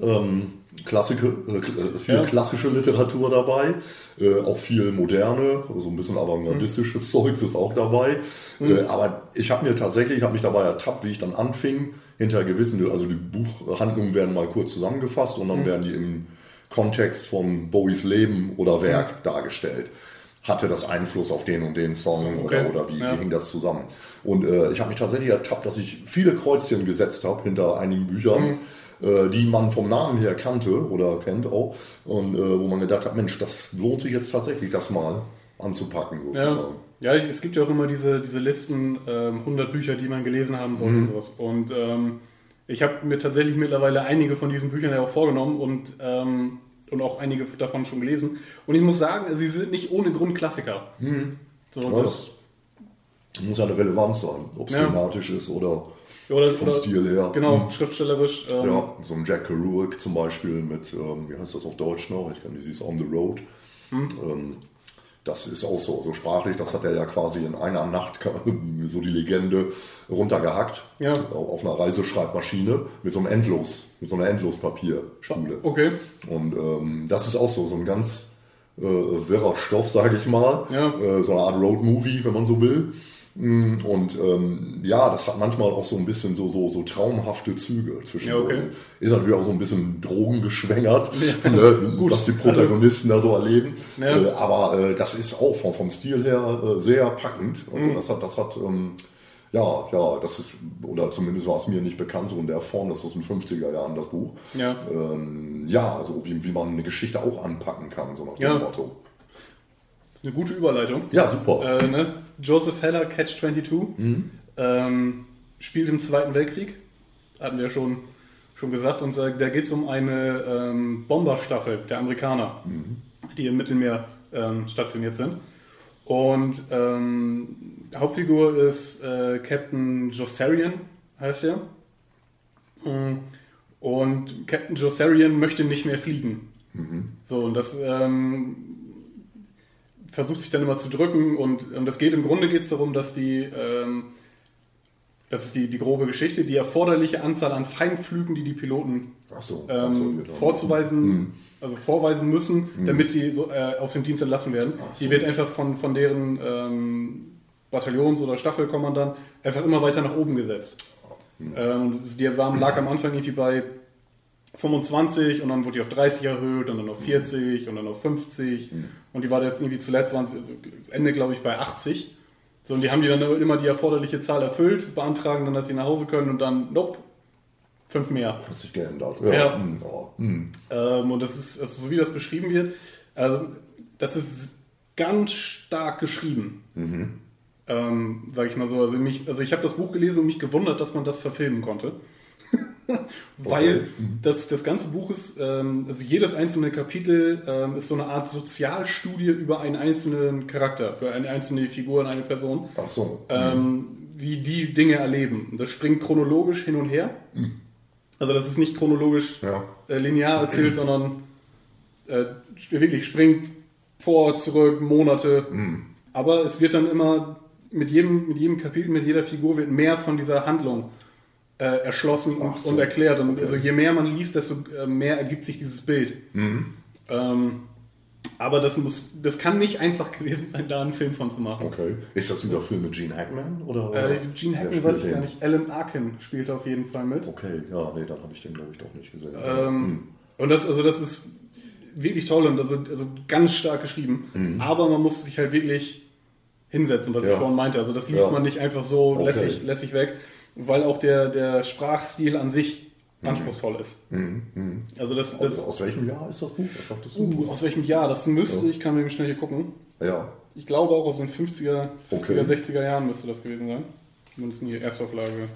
Speaker 2: Ähm, Klassike, äh, viel ja. klassische Literatur dabei, äh, auch viel moderne, so also ein bisschen avantgardistisches mhm. Zeugs ist auch dabei. Mhm. Äh, aber ich habe mir tatsächlich, ich habe mich dabei ertappt, wie ich dann anfing, hinter gewissen, also die Buchhandlungen werden mal kurz zusammengefasst und dann mhm. werden die im Kontext von Bowies Leben oder Werk dargestellt. Hatte das Einfluss auf den und den Song okay. oder, oder wie, ja. wie hing das zusammen? Und äh, ich habe mich tatsächlich ertappt, dass ich viele Kreuzchen gesetzt habe hinter einigen Büchern mhm äh, die man vom Namen her kannte oder kennt auch und äh, wo man gedacht hat, Mensch, das lohnt sich jetzt tatsächlich, das mal anzupacken.
Speaker 3: Sozusagen. Ja. ja, es gibt ja auch immer diese, diese Listen, äh, 100 Bücher, die man gelesen haben soll mhm. und sowas. Und ähm, ich habe mir tatsächlich mittlerweile einige von diesen Büchern ja auch vorgenommen und, ähm, und auch einige davon schon gelesen. Und ich muss sagen, sie sind nicht ohne Grund Klassiker. Mhm.
Speaker 2: So, ja, das, das muss ja eine Relevanz sein, ob es ja. thematisch ist oder oder, vom oder, Stil her.
Speaker 3: Genau, hm. schriftstellerisch.
Speaker 2: Ähm, ja, so ein Jack Kerouac zum Beispiel mit, ähm, wie heißt das auf Deutsch noch? Ich kann nicht, ist On the Road. Hm. Das ist auch so, so sprachlich, das hat er ja quasi in einer Nacht, so die Legende, runtergehackt. Ja. Auf einer Reiseschreibmaschine mit so einem Endlos, mit so einer Endlospapierspule.
Speaker 3: Okay.
Speaker 2: Und ähm, das ist auch so, so ein ganz äh, wirrer Stoff, sage ich mal. Ja. Äh, so eine Art Road-Movie, wenn man so will. Mm, und ähm, ja, das hat manchmal auch so ein bisschen so, so, so traumhafte Züge zwischen. Ja, okay. Ist natürlich auch so ein bisschen drogengeschwängert, ja, ne, was die Protagonisten also, da so erleben. Ja. Äh, aber äh, das ist auch vom, vom Stil her äh, sehr packend. Also mhm. das hat, das hat ähm, ja, ja, das ist, oder zumindest war es mir nicht bekannt, so in der Form, das ist aus den 50er Jahren das Buch. Ja, ähm, ja also wie, wie man eine Geschichte auch anpacken kann, so nach dem. Motto.
Speaker 3: Das ist eine gute Überleitung.
Speaker 2: Ja, super.
Speaker 3: Äh, ne? Joseph Heller, Catch 22, mhm. ähm, spielt im Zweiten Weltkrieg. Hatten wir schon, schon gesagt. Und da geht es um eine ähm, Bomberstaffel der Amerikaner, mhm. die im Mittelmeer ähm, stationiert sind. Und ähm, Hauptfigur ist äh, Captain Jossarian, heißt er. Mm, und Captain Jossarian möchte nicht mehr fliegen. Mhm. So, und das ähm, versucht sich dann immer zu drücken und, und das geht im Grunde geht es darum, dass die, ähm, das ist die, die grobe Geschichte, die erforderliche Anzahl an Feindflügen, die die Piloten so, ähm, vorzuweisen, mhm. also vorweisen müssen, mhm. damit sie so, äh, aus dem Dienst entlassen werden, so. die wird einfach von, von deren ähm, Bataillons- oder Staffelkommandant einfach immer weiter nach oben gesetzt. Mhm. Ähm, die waren, lag am Anfang irgendwie bei 25 und dann wurde die auf 30 erhöht und dann auf 40 und dann auf 50 mhm. und die war jetzt irgendwie zuletzt, waren sie, also das Ende glaube ich bei 80. So, und die haben die dann immer die erforderliche Zahl erfüllt, beantragen dann, dass sie nach Hause können und dann, nope, fünf mehr.
Speaker 2: Hat sich geändert.
Speaker 3: Ja. ja. Mhm. Oh. Mhm. Ähm, und das ist, also so wie das beschrieben wird, also das ist ganz stark geschrieben. Mhm. Ähm, sag ich mal so. Also, mich, also ich habe das Buch gelesen und mich gewundert, dass man das verfilmen konnte. Weil
Speaker 2: Okay.
Speaker 3: das, das ganze Buch ist, ähm, also jedes einzelne Kapitel ähm, ist so eine Art Sozialstudie über einen einzelnen Charakter, über eine einzelne Figur und eine Person,
Speaker 2: Ach so.
Speaker 3: ähm, wie die Dinge erleben. Das springt chronologisch hin und her. Also das ist nicht chronologisch
Speaker 2: Ja.
Speaker 3: äh, linear erzählt, sondern äh, wirklich springt vor, zurück, Monate. Aber es wird dann immer mit jedem, mit jedem Kapitel, mit jeder Figur wird mehr von dieser Handlung äh, erschlossen und,
Speaker 2: so.
Speaker 3: und erklärt. Und also je mehr man liest, desto äh, mehr ergibt sich dieses Bild. Ähm, aber das muss, das kann nicht einfach gewesen sein, da einen Film von zu machen.
Speaker 2: Okay. Ist das dieser Film mit Gene Hackman? Oder,
Speaker 3: Äh, Gene Hackman weiß ich
Speaker 2: den?
Speaker 3: gar nicht. Alan Arkin spielt auf jeden Fall mit.
Speaker 2: Okay, ja, nee, dann habe ich den, glaube ich, doch nicht gesehen.
Speaker 3: Ähm, Und das, also das ist wirklich toll und also, also ganz stark geschrieben. Aber man muss sich halt wirklich hinsetzen, was
Speaker 2: Mhm. Ja.
Speaker 3: ich vorhin meinte. Also das liest
Speaker 2: Ja.
Speaker 3: man nicht einfach so
Speaker 2: Okay.
Speaker 3: lässig, lässig weg, weil auch der, der Sprachstil an sich anspruchsvoll ist. Also das,
Speaker 2: Aus,
Speaker 3: das
Speaker 2: aus welchem Jahr ist das Buch? Was sagtest du?
Speaker 3: uh, aus welchem Jahr? Das müsste, ich kann mir schnell hier gucken.
Speaker 2: Ja.
Speaker 3: Ich glaube auch aus den 50er, 50er
Speaker 2: Okay.
Speaker 3: 60er Jahren müsste das gewesen sein. Zumindest in die Erstauflage.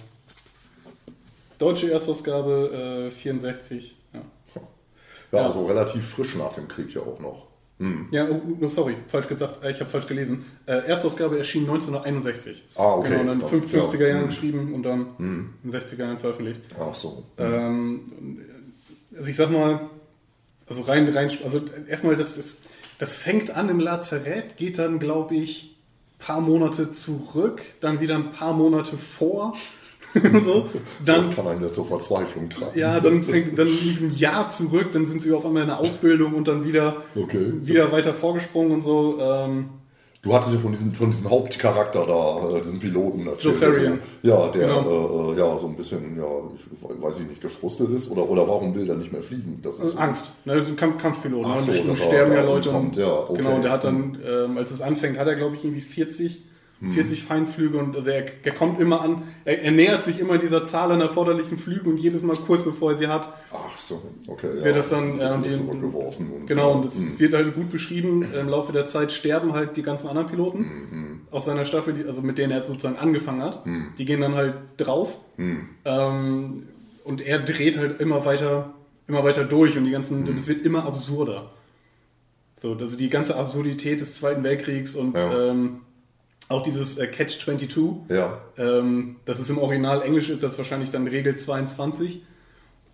Speaker 3: Deutsche Erstausgabe äh, 64. Ja.
Speaker 2: Ja,
Speaker 3: Ja.
Speaker 2: also relativ frisch nach dem Krieg ja auch noch.
Speaker 3: Ja, oh, oh, sorry, falsch gesagt, äh, ich habe falsch gelesen. Äh, Erstausgabe erschien 1961.
Speaker 2: Ah, okay.
Speaker 3: Genau, und dann
Speaker 2: Dann-
Speaker 3: 50er
Speaker 2: ja.
Speaker 3: Jahren
Speaker 2: Mhm.
Speaker 3: geschrieben und dann in den 60er Jahren veröffentlicht.
Speaker 2: Ach so.
Speaker 3: Ähm, also ich sag mal, also rein, rein, also erstmal, das, das, das fängt an im Lazarett, geht dann, glaube ich, paar Monate zurück, dann wieder ein paar Monate vor. so, dann,
Speaker 2: das kann einen ja zur Verzweiflung treiben.
Speaker 3: ja, dann fängt dann lief ein Jahr zurück, dann sind sie auf einmal in der Ausbildung und dann wieder,
Speaker 2: Okay.
Speaker 3: wieder weiter vorgesprungen und so. Ähm,
Speaker 2: Du hattest ja von diesem, von diesem Hauptcharakter da, äh, diesem Piloten erzählt.
Speaker 3: Jossarian.
Speaker 2: Ja, der
Speaker 3: Genau.
Speaker 2: äh, äh, ja so ein bisschen, ja, ich weiß ich nicht, gefrustet ist. Oder, oder warum will der nicht mehr fliegen? Das ist
Speaker 3: Angst. Ne, das ist ein Kampf Kampfpilot.
Speaker 2: Ach
Speaker 3: ne?
Speaker 2: so,
Speaker 3: Und
Speaker 2: er
Speaker 3: sterben ja Leute. Und,
Speaker 2: ja, okay.
Speaker 3: Genau, und der hat dann, ähm, als es anfängt, hat er, glaube ich, irgendwie 40,
Speaker 2: Hm.
Speaker 3: 40 Feindflüge und also er, er kommt immer an, er, er nähert sich immer dieser Zahl an erforderlichen Flügen und jedes Mal kurz bevor er sie hat,
Speaker 2: Ach so, okay. Ja,
Speaker 3: wird das dann
Speaker 2: das
Speaker 3: äh,
Speaker 2: zurückgeworfen. Und,
Speaker 3: Genau, und
Speaker 2: ja,
Speaker 3: es
Speaker 2: hm.
Speaker 3: wird halt gut beschrieben. Im Laufe der Zeit sterben halt die ganzen anderen Piloten
Speaker 2: Mhm,
Speaker 3: aus seiner Staffel, die, also mit denen er jetzt sozusagen angefangen hat.
Speaker 2: Mhm.
Speaker 3: Die gehen dann halt drauf. Ähm, und er dreht halt immer weiter, immer weiter durch und die ganzen,
Speaker 2: Mhm.
Speaker 3: das wird immer absurder. So, also die ganze Absurdität des Zweiten Weltkriegs und
Speaker 2: Ja.
Speaker 3: ähm, auch dieses äh, Catch 22,
Speaker 2: Ja,
Speaker 3: ähm, das ist im Original Englisch, ist das wahrscheinlich dann Regel 22,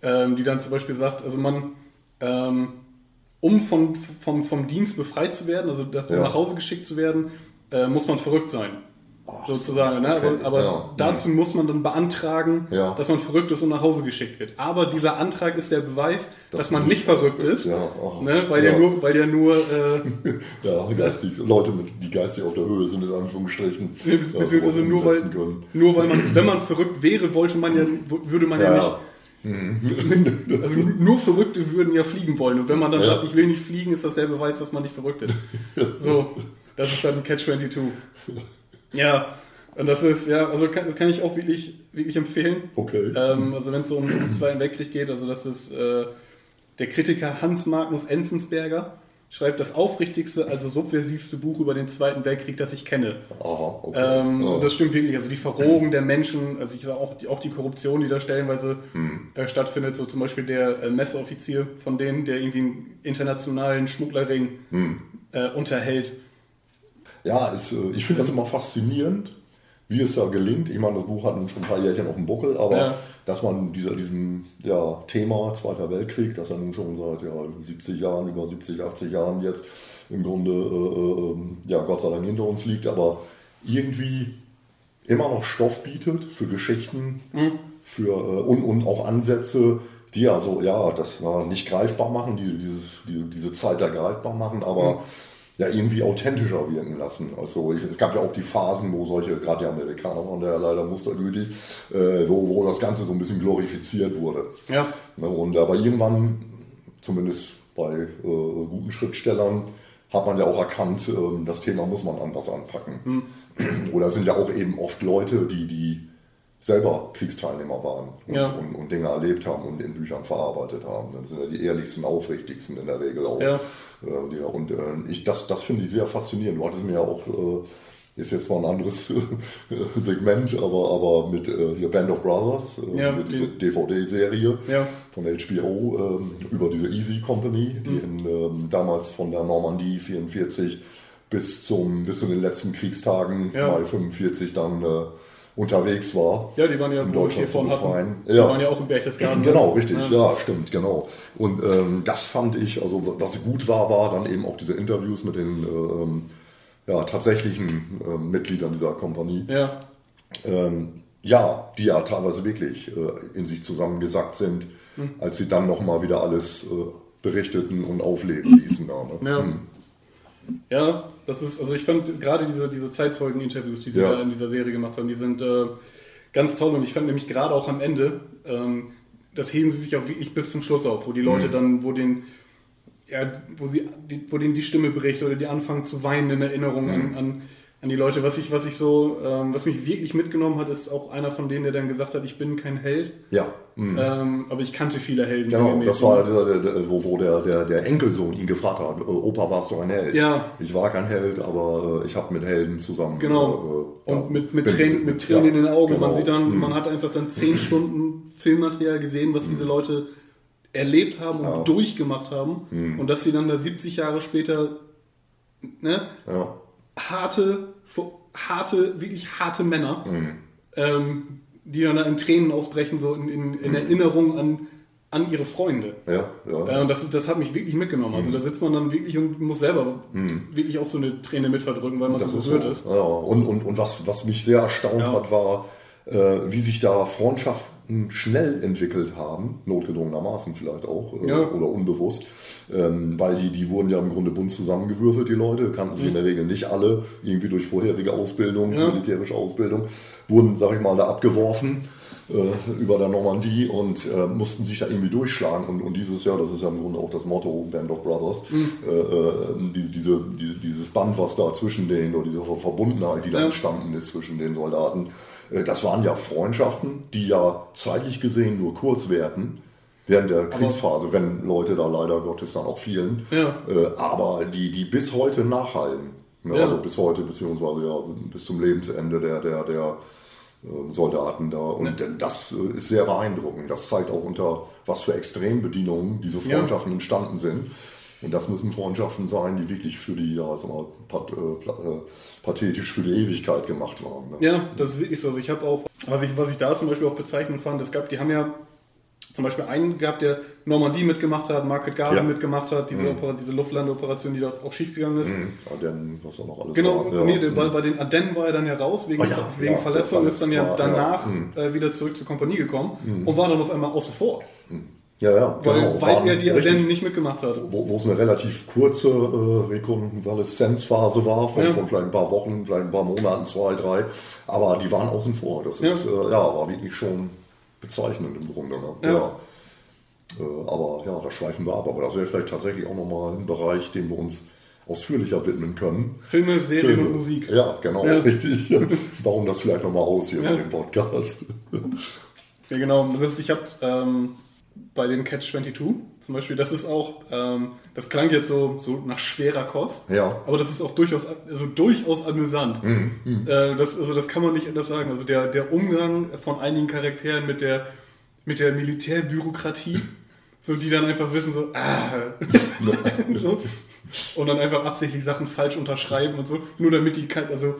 Speaker 3: ähm, die dann zum Beispiel sagt, also man, ähm, um von, vom, vom Dienst befreit zu werden, also das, um
Speaker 2: Ja.
Speaker 3: nach Hause geschickt zu werden, äh, muss man verrückt sein. Sozusagen. Ne?
Speaker 2: okay,
Speaker 3: Aber,
Speaker 2: ja.
Speaker 3: dazu muss man dann beantragen,
Speaker 2: Ja.
Speaker 3: dass man verrückt ist und nach Hause geschickt wird. Aber dieser Antrag ist der Beweis, dass,
Speaker 2: Dass
Speaker 3: man nicht verrückt ist,
Speaker 2: ja, oh,
Speaker 3: ne? weil
Speaker 2: ja.
Speaker 3: ja nur, weil ja nur äh,
Speaker 2: ja, geistig, Leute, mit, die geistig auf der Höhe sind, in Anführungsstrichen. Ja,
Speaker 3: beziehungsweise nur weil,
Speaker 2: können.
Speaker 3: nur weil man, wenn man verrückt wäre, wollte man ja, würde man ja,
Speaker 2: Ja.
Speaker 3: nicht. Also nur Verrückte würden ja fliegen wollen. Und wenn man dann
Speaker 2: Ja.
Speaker 3: sagt, ich will nicht fliegen, ist das der Beweis, dass man nicht verrückt ist. So, das ist dann ein Catch-22. Ja, und das ist, ja, also kann, das kann ich auch wirklich, wirklich empfehlen.
Speaker 2: Okay.
Speaker 3: Ähm, also wenn es so um den Zweiten Weltkrieg geht, also das ist äh, der Kritiker Hans Magnus Enzensberger schreibt das aufrichtigste, also subversivste Buch über den Zweiten Weltkrieg, das ich kenne.
Speaker 2: Aha, okay.
Speaker 3: Ähm,
Speaker 2: ja.
Speaker 3: und Das stimmt wirklich. Also die Verrohung der Menschen, also ich sage auch die, auch die Korruption, die da stellenweise
Speaker 2: Hm.
Speaker 3: äh, stattfindet. So zum Beispiel der äh, Messeoffizier von denen, der irgendwie einen internationalen Schmugglerring
Speaker 2: Hm.
Speaker 3: äh, unterhält.
Speaker 2: Ja, es, äh, ich finde das immer faszinierend, wie es da gelingt. Ich meine, das Buch hat nun schon ein paar Jährchen auf dem Buckel, aber
Speaker 3: Ja.
Speaker 2: dass man dieser, diesem ja, Thema Zweiter Weltkrieg, das ja nun schon seit ja, 70 Jahren, über 70, 80 Jahren jetzt im Grunde, äh, äh, ja, Gott sei Dank hinter uns liegt, aber irgendwie immer noch Stoff bietet für Geschichten für, äh, und, und auch Ansätze, die ja so, ja, das war nicht greifbar machen, die, dieses, die, diese Zeit da greifbar machen, aber ja irgendwie authentischer wirken lassen. Also ich, es gab ja auch die Phasen, wo solche, gerade die Amerikaner waren ja leider mustergültig, äh, wo, wo das Ganze so ein bisschen glorifiziert wurde.
Speaker 3: Ja.
Speaker 2: Ne, Und aber irgendwann, zumindest bei äh, guten Schriftstellern, hat man ja auch erkannt, ähm, das Thema muss man anders anpacken. Oder sind ja auch eben oft Leute, die, die selber Kriegsteilnehmer waren und,
Speaker 3: Ja.
Speaker 2: und, und Dinge erlebt haben und in Büchern verarbeitet haben. Das sind ja die ehrlichsten, aufrichtigsten in der Regel auch.
Speaker 3: Ja.
Speaker 2: Äh, die, und äh, ich, das, das finde ich sehr faszinierend. Du hattest mir ja auch äh, ist jetzt mal ein anderes Segment, aber, aber mit hier Band of Brothers,
Speaker 3: Ja,
Speaker 2: diese, diese DVD-Serie
Speaker 3: Ja.
Speaker 2: von HBO ähm, über diese Easy Company, die
Speaker 3: Mhm.
Speaker 2: in, ähm, damals von der Normandie 44 bis, zum, bis zu den letzten Kriegstagen. Mai 45, dann unterwegs war.
Speaker 3: Ja, die waren ja,
Speaker 2: um Deutschland zu
Speaker 3: vorhin hatten.
Speaker 2: befreien.
Speaker 3: Die
Speaker 2: Ja.
Speaker 3: waren ja auch im Berchtesgaden.
Speaker 2: Genau, richtig,
Speaker 3: Ja.
Speaker 2: ja, stimmt, genau. Und ähm, das fand ich, also was gut war, war dann eben auch diese Interviews mit den ähm, ja, tatsächlichen ähm, Mitgliedern dieser Kompanie.
Speaker 3: Ja,
Speaker 2: Ähm, ja, die ja teilweise wirklich äh, in sich zusammengesackt sind,
Speaker 3: Hm.
Speaker 2: als sie dann nochmal wieder alles äh, berichteten und aufleben ließen. Da, ne?
Speaker 3: Ja.
Speaker 2: Hm.
Speaker 3: Ja, das ist, also ich fand gerade diese, diese Zeitzeugen-Interviews, die sie
Speaker 2: Ja.
Speaker 3: da in dieser Serie gemacht haben, die sind äh, ganz toll und ich fand nämlich gerade auch am Ende, ähm, das heben sie sich auch wirklich bis zum Schluss auf, wo die
Speaker 2: Mhm.
Speaker 3: Leute dann, wo den, ja, wo sie, die, wo denen die Stimme bricht oder die anfangen zu weinen in Erinnerung
Speaker 2: Mhm.
Speaker 3: an, an, an die Leute. Was ich, was ich so, ähm, was mich wirklich mitgenommen hat, ist auch einer von denen, der dann gesagt hat, ich bin kein Held,
Speaker 2: Ja, hm.
Speaker 3: ähm, aber ich kannte viele Helden.
Speaker 2: Genau, das war der, der, wo, wo der, der, der Enkelsohn ihn gefragt hat, äh, Opa, warst du ein Held?
Speaker 3: Ja.
Speaker 2: Ich war kein Held, aber äh, ich habe mit Helden zusammen.
Speaker 3: Genau.
Speaker 2: Äh, äh,
Speaker 3: Und
Speaker 2: ja,
Speaker 3: mit, mit
Speaker 2: bin-
Speaker 3: Tränen, mit Tränen
Speaker 2: ja,
Speaker 3: in den Augen.
Speaker 2: genau.
Speaker 3: Man sieht dann, man hat einfach dann zehn Stunden Filmmaterial gesehen, was diese Leute erlebt haben und
Speaker 2: Ja.
Speaker 3: durchgemacht haben. Und dass sie dann da 70 Jahre später ne,
Speaker 2: Ja,
Speaker 3: harte, harte, wirklich harte Männer, ähm, die dann da in Tränen ausbrechen, so in, in, in Erinnerung an, an ihre Freunde.
Speaker 2: ja, ja.
Speaker 3: Und das, das hat mich wirklich mitgenommen. Also da sitzt man dann wirklich und muss selber wirklich auch so eine Träne mit verdrücken, weil man
Speaker 2: Das
Speaker 3: so
Speaker 2: ist
Speaker 3: berührt
Speaker 2: so.
Speaker 3: ist.
Speaker 2: Ja, und, und, und was, was mich sehr erstaunt hat, war, äh, wie sich da Freundschaften schnell entwickelt haben, notgedrungenermaßen vielleicht auch äh,
Speaker 3: Ja.
Speaker 2: oder unbewusst, ähm, weil die, die wurden ja im Grunde bunt zusammengewürfelt, die Leute, kannten sich in der Regel nicht alle, irgendwie durch vorherige Ausbildung,
Speaker 3: Mhm. Ja.
Speaker 2: militärische Ausbildung, wurden, sag ich mal, da abgeworfen äh, über der Normandie und äh, mussten sich da irgendwie durchschlagen. Und, und dieses Jahr, das ist ja im Grunde auch das Motto Band of Brothers,
Speaker 3: Mhm.
Speaker 2: äh, äh, diese, diese, diese, dieses Band, was da zwischen denen oder diese Verbundenheit, die da
Speaker 3: Ja.
Speaker 2: entstanden ist zwischen den Soldaten, äh, das waren ja Freundschaften, die ja zeitlich gesehen nur kurz währten. Während der Kriegsphase, wenn Leute da leider Gottes dann auch fielen,
Speaker 3: Ja.
Speaker 2: äh, aber die, die bis heute nachhallen. Ne?
Speaker 3: Ja.
Speaker 2: Also bis heute, beziehungsweise ja, bis zum Lebensende der, der, der ähm, Soldaten da. Und das äh, ist sehr beeindruckend. Das zeigt auch unter was für Extrembedingungen diese
Speaker 3: Ja.
Speaker 2: Freundschaften entstanden sind. Und das müssen Freundschaften sein, die wirklich für die, ja, sag mal, pat, äh, äh, pathetisch für die Ewigkeit gemacht waren. Ne?
Speaker 3: Ja, das ist wirklich so. Also ich habe auch, was ich, was ich da zum Beispiel auch bezeichnend fand, es gab, die haben ja zum Beispiel einen gehabt, der Normandie mitgemacht hat, Market Garden
Speaker 2: Ja.
Speaker 3: mitgemacht hat, diese, Opera, diese Luftlandeoperation, die dort auch schiefgegangen ist.
Speaker 2: Mhm. Ja, denn, was da noch alles
Speaker 3: Genau,
Speaker 2: war. Ja.
Speaker 3: nee, der, bei, bei den Ardennen war er dann ja raus, wegen,
Speaker 2: Ah ja,
Speaker 3: wegen
Speaker 2: ja,
Speaker 3: Verletzung, ist dann ja danach
Speaker 2: ja. Mhm.
Speaker 3: äh, wieder zurück zur Kompanie gekommen und war dann auf einmal außen vor,
Speaker 2: ja, ja,
Speaker 3: weil,
Speaker 2: genau.
Speaker 3: weil er die Ardennen nicht mitgemacht hat.
Speaker 2: wo, wo es eine relativ kurze äh, Rekonvaleszenzphase war, von,
Speaker 3: Ja.
Speaker 2: von vielleicht ein paar Wochen, vielleicht ein paar Monaten, zwei, drei, aber die waren außen vor. Das ist,
Speaker 3: Ja.
Speaker 2: äh, ja, war wirklich schon bezeichnend im Grunde. Ne?
Speaker 3: Ja.
Speaker 2: Ja. Äh, aber ja, da schweifen wir ab. Aber das wäre vielleicht tatsächlich auch nochmal ein Bereich, dem wir uns ausführlicher widmen können.
Speaker 3: Filme, Serien
Speaker 2: Filme.
Speaker 3: und Musik.
Speaker 2: Ja, genau,
Speaker 3: Ja.
Speaker 2: richtig. Bauen das vielleicht nochmal aus hier mit dem Podcast.
Speaker 3: Ja, genau. Das ist, ich habe ähm, bei dem Catch 22 zum Beispiel, das ist auch, ähm, das klang jetzt so, so nach schwerer Kost,
Speaker 2: Ja.
Speaker 3: aber das ist auch durchaus, also durchaus amüsant. Äh, das, also das kann man nicht anders sagen. Also der, der Umgang von einigen Charakteren mit der, mit der Militärbürokratie, so die dann einfach wissen, so, ah, so, und dann einfach absichtlich Sachen falsch unterschreiben und so, nur damit die, also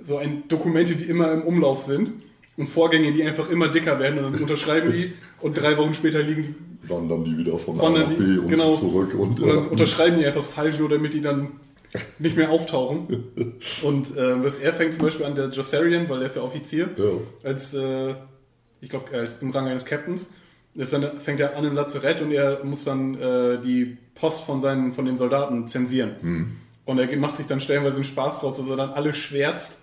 Speaker 3: so ein Dokumente, die immer im Umlauf sind und Vorgänge, die einfach immer dicker werden und dann unterschreiben die und drei Wochen später liegen die
Speaker 2: Wandern die wieder von A nach
Speaker 3: die
Speaker 2: B und
Speaker 3: genau,
Speaker 2: zurück. Und,
Speaker 3: und dann
Speaker 2: äh,
Speaker 3: unterschreiben die einfach falsch, nur damit die dann nicht mehr auftauchen. Und äh, was er fängt zum Beispiel an, der Jossarian, weil er ist ja Offizier,
Speaker 2: Ja.
Speaker 3: als, äh, ich glaube, im Rang eines Captains, ist dann, fängt er an im Lazarett und er muss dann äh, die Post von, seinen, von den Soldaten zensieren.
Speaker 2: Hm.
Speaker 3: Und er macht sich dann stellenweise einen Spaß draus, dass er dann alle schwärzt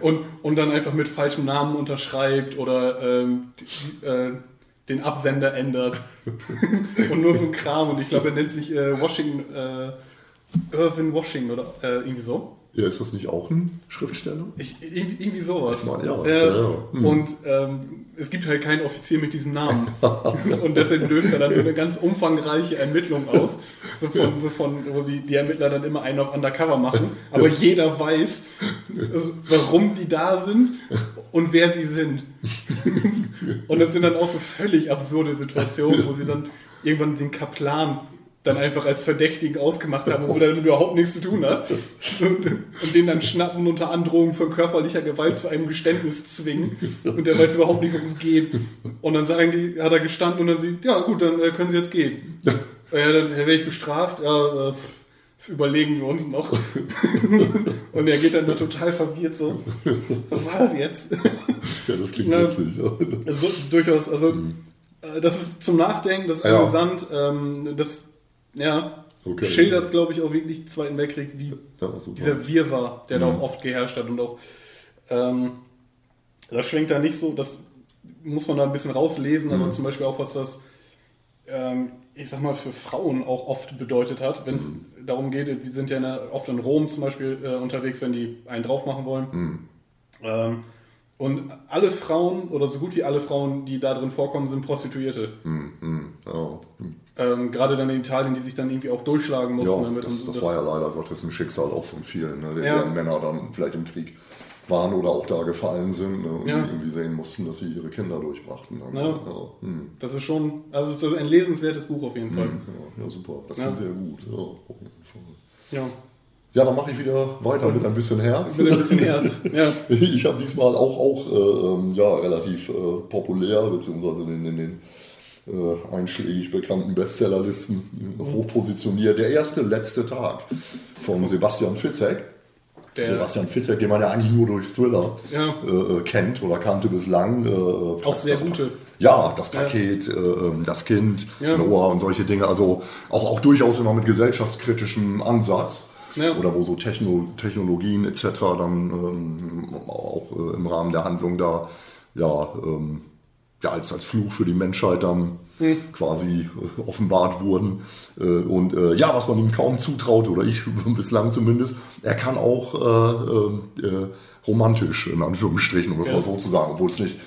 Speaker 3: und, und dann einfach mit falschem Namen unterschreibt oder ähm, die, äh, den Absender ändert und nur so ein Kram. Und ich glaube, er nennt sich äh, Washington, äh, Irvin Washington oder äh, irgendwie so.
Speaker 2: Ja, ist das nicht auch ein Schriftsteller?
Speaker 3: Ich, irgendwie, irgendwie sowas.
Speaker 2: Ich meine, ja,
Speaker 3: Äh,
Speaker 2: ja, ja. Hm.
Speaker 3: Und ähm, es gibt halt keinen Offizier mit diesem Namen. und deshalb löst er dann so eine ganz umfangreiche Ermittlung aus. So von, so von wo die, die Ermittler dann immer einen auf Undercover machen. Aber jeder weiß, also, warum die da sind und wer sie sind. und das sind dann auch so völlig absurde Situationen, wo sie dann irgendwann den Kaplan dann einfach als Verdächtigen ausgemacht haben, obwohl er damit überhaupt nichts zu tun hat. Und, und den dann schnappen unter Androhung von körperlicher Gewalt zu einem Geständnis zwingen. Und der weiß überhaupt nicht, worum es geht. Und dann sagen die, hat er gestanden und dann sieht, ja gut, dann äh, können Sie jetzt gehen. Ja, dann werde ich bestraft. Ja, äh, das überlegen wir uns noch. und er geht dann nur total verwirrt so. Was war das jetzt?
Speaker 2: ja, das klingt witzig.
Speaker 3: Also, durchaus, also äh, das ist zum Nachdenken, das ist
Speaker 2: Ja.
Speaker 3: amüsant, ähm, das ja,
Speaker 2: Okay.
Speaker 3: schildert, glaube ich, auch wirklich den Zweiten Weltkrieg, wie
Speaker 2: Ja,
Speaker 3: dieser Wirrwarr, der da
Speaker 2: Mhm.
Speaker 3: auch oft geherrscht hat und auch ähm, das schwenkt da nicht so, das muss man da ein bisschen rauslesen,
Speaker 2: Mhm.
Speaker 3: aber zum Beispiel auch, was das ähm, ich sag mal, für Frauen auch oft bedeutet hat, wenn es
Speaker 2: Mhm.
Speaker 3: darum geht, die sind ja der, oft in Rom zum Beispiel äh, unterwegs, wenn die einen drauf machen wollen.
Speaker 2: Mhm.
Speaker 3: Ähm, und alle Frauen, oder so gut wie alle Frauen, die da drin vorkommen, sind Prostituierte.
Speaker 2: Mhm. Ja.
Speaker 3: Ähm, Gerade dann in Italien, die sich dann irgendwie auch durchschlagen mussten.
Speaker 2: Ja,
Speaker 3: damit.
Speaker 2: das,
Speaker 3: Und
Speaker 2: das war ja leider Gottes ein Schicksal auch von vielen, ne,
Speaker 3: Ja.
Speaker 2: deren Männer dann vielleicht im Krieg waren oder auch da gefallen sind ne, und
Speaker 3: Ja.
Speaker 2: irgendwie sehen mussten, dass sie ihre Kinder durchbrachten. Ne?
Speaker 3: Ja.
Speaker 2: Ja. hm.
Speaker 3: Das ist schon, also es ist ein lesenswertes Buch auf jeden Fall.
Speaker 2: Ja, ja, super. Das
Speaker 3: Ja.
Speaker 2: klingt sehr gut. Ja, auf jeden Fall.
Speaker 3: Ja,
Speaker 2: Ja, dann mache ich wieder weiter mit ein bisschen Herz.
Speaker 3: mit ein bisschen Herz. Ja,
Speaker 2: Ich habe diesmal auch, auch äh, ähm, ja, relativ äh, populär, beziehungsweise in, in den äh, einschlägig bekannten Bestsellerlisten hochpositioniert. Der erste letzte Tag von Sebastian Fitzek.
Speaker 3: der,
Speaker 2: Sebastian Fitzek, den man ja eigentlich nur durch Thriller
Speaker 3: Ja.
Speaker 2: äh, kennt oder kannte bislang. Äh,
Speaker 3: Auch sehr gute.
Speaker 2: Ja, das Paket, äh, ähm, das Kind,
Speaker 3: Ja.
Speaker 2: Noah und solche Dinge. Also auch, auch durchaus immer mit gesellschaftskritischem Ansatz.
Speaker 3: Ja.
Speaker 2: Oder wo so Techno Technologien etc. dann ähm, auch äh, im Rahmen der Handlung da ja, ähm, ja als, als Fluch für die Menschheit dann
Speaker 3: Hm.
Speaker 2: quasi äh, offenbart wurden. Äh, und äh, ja, was man ihm kaum zutraut, oder ich bislang zumindest, er kann auch äh, äh, äh, romantisch, in Anführungsstrichen, um es
Speaker 3: Ja.
Speaker 2: mal so zu sagen, obwohl es nicht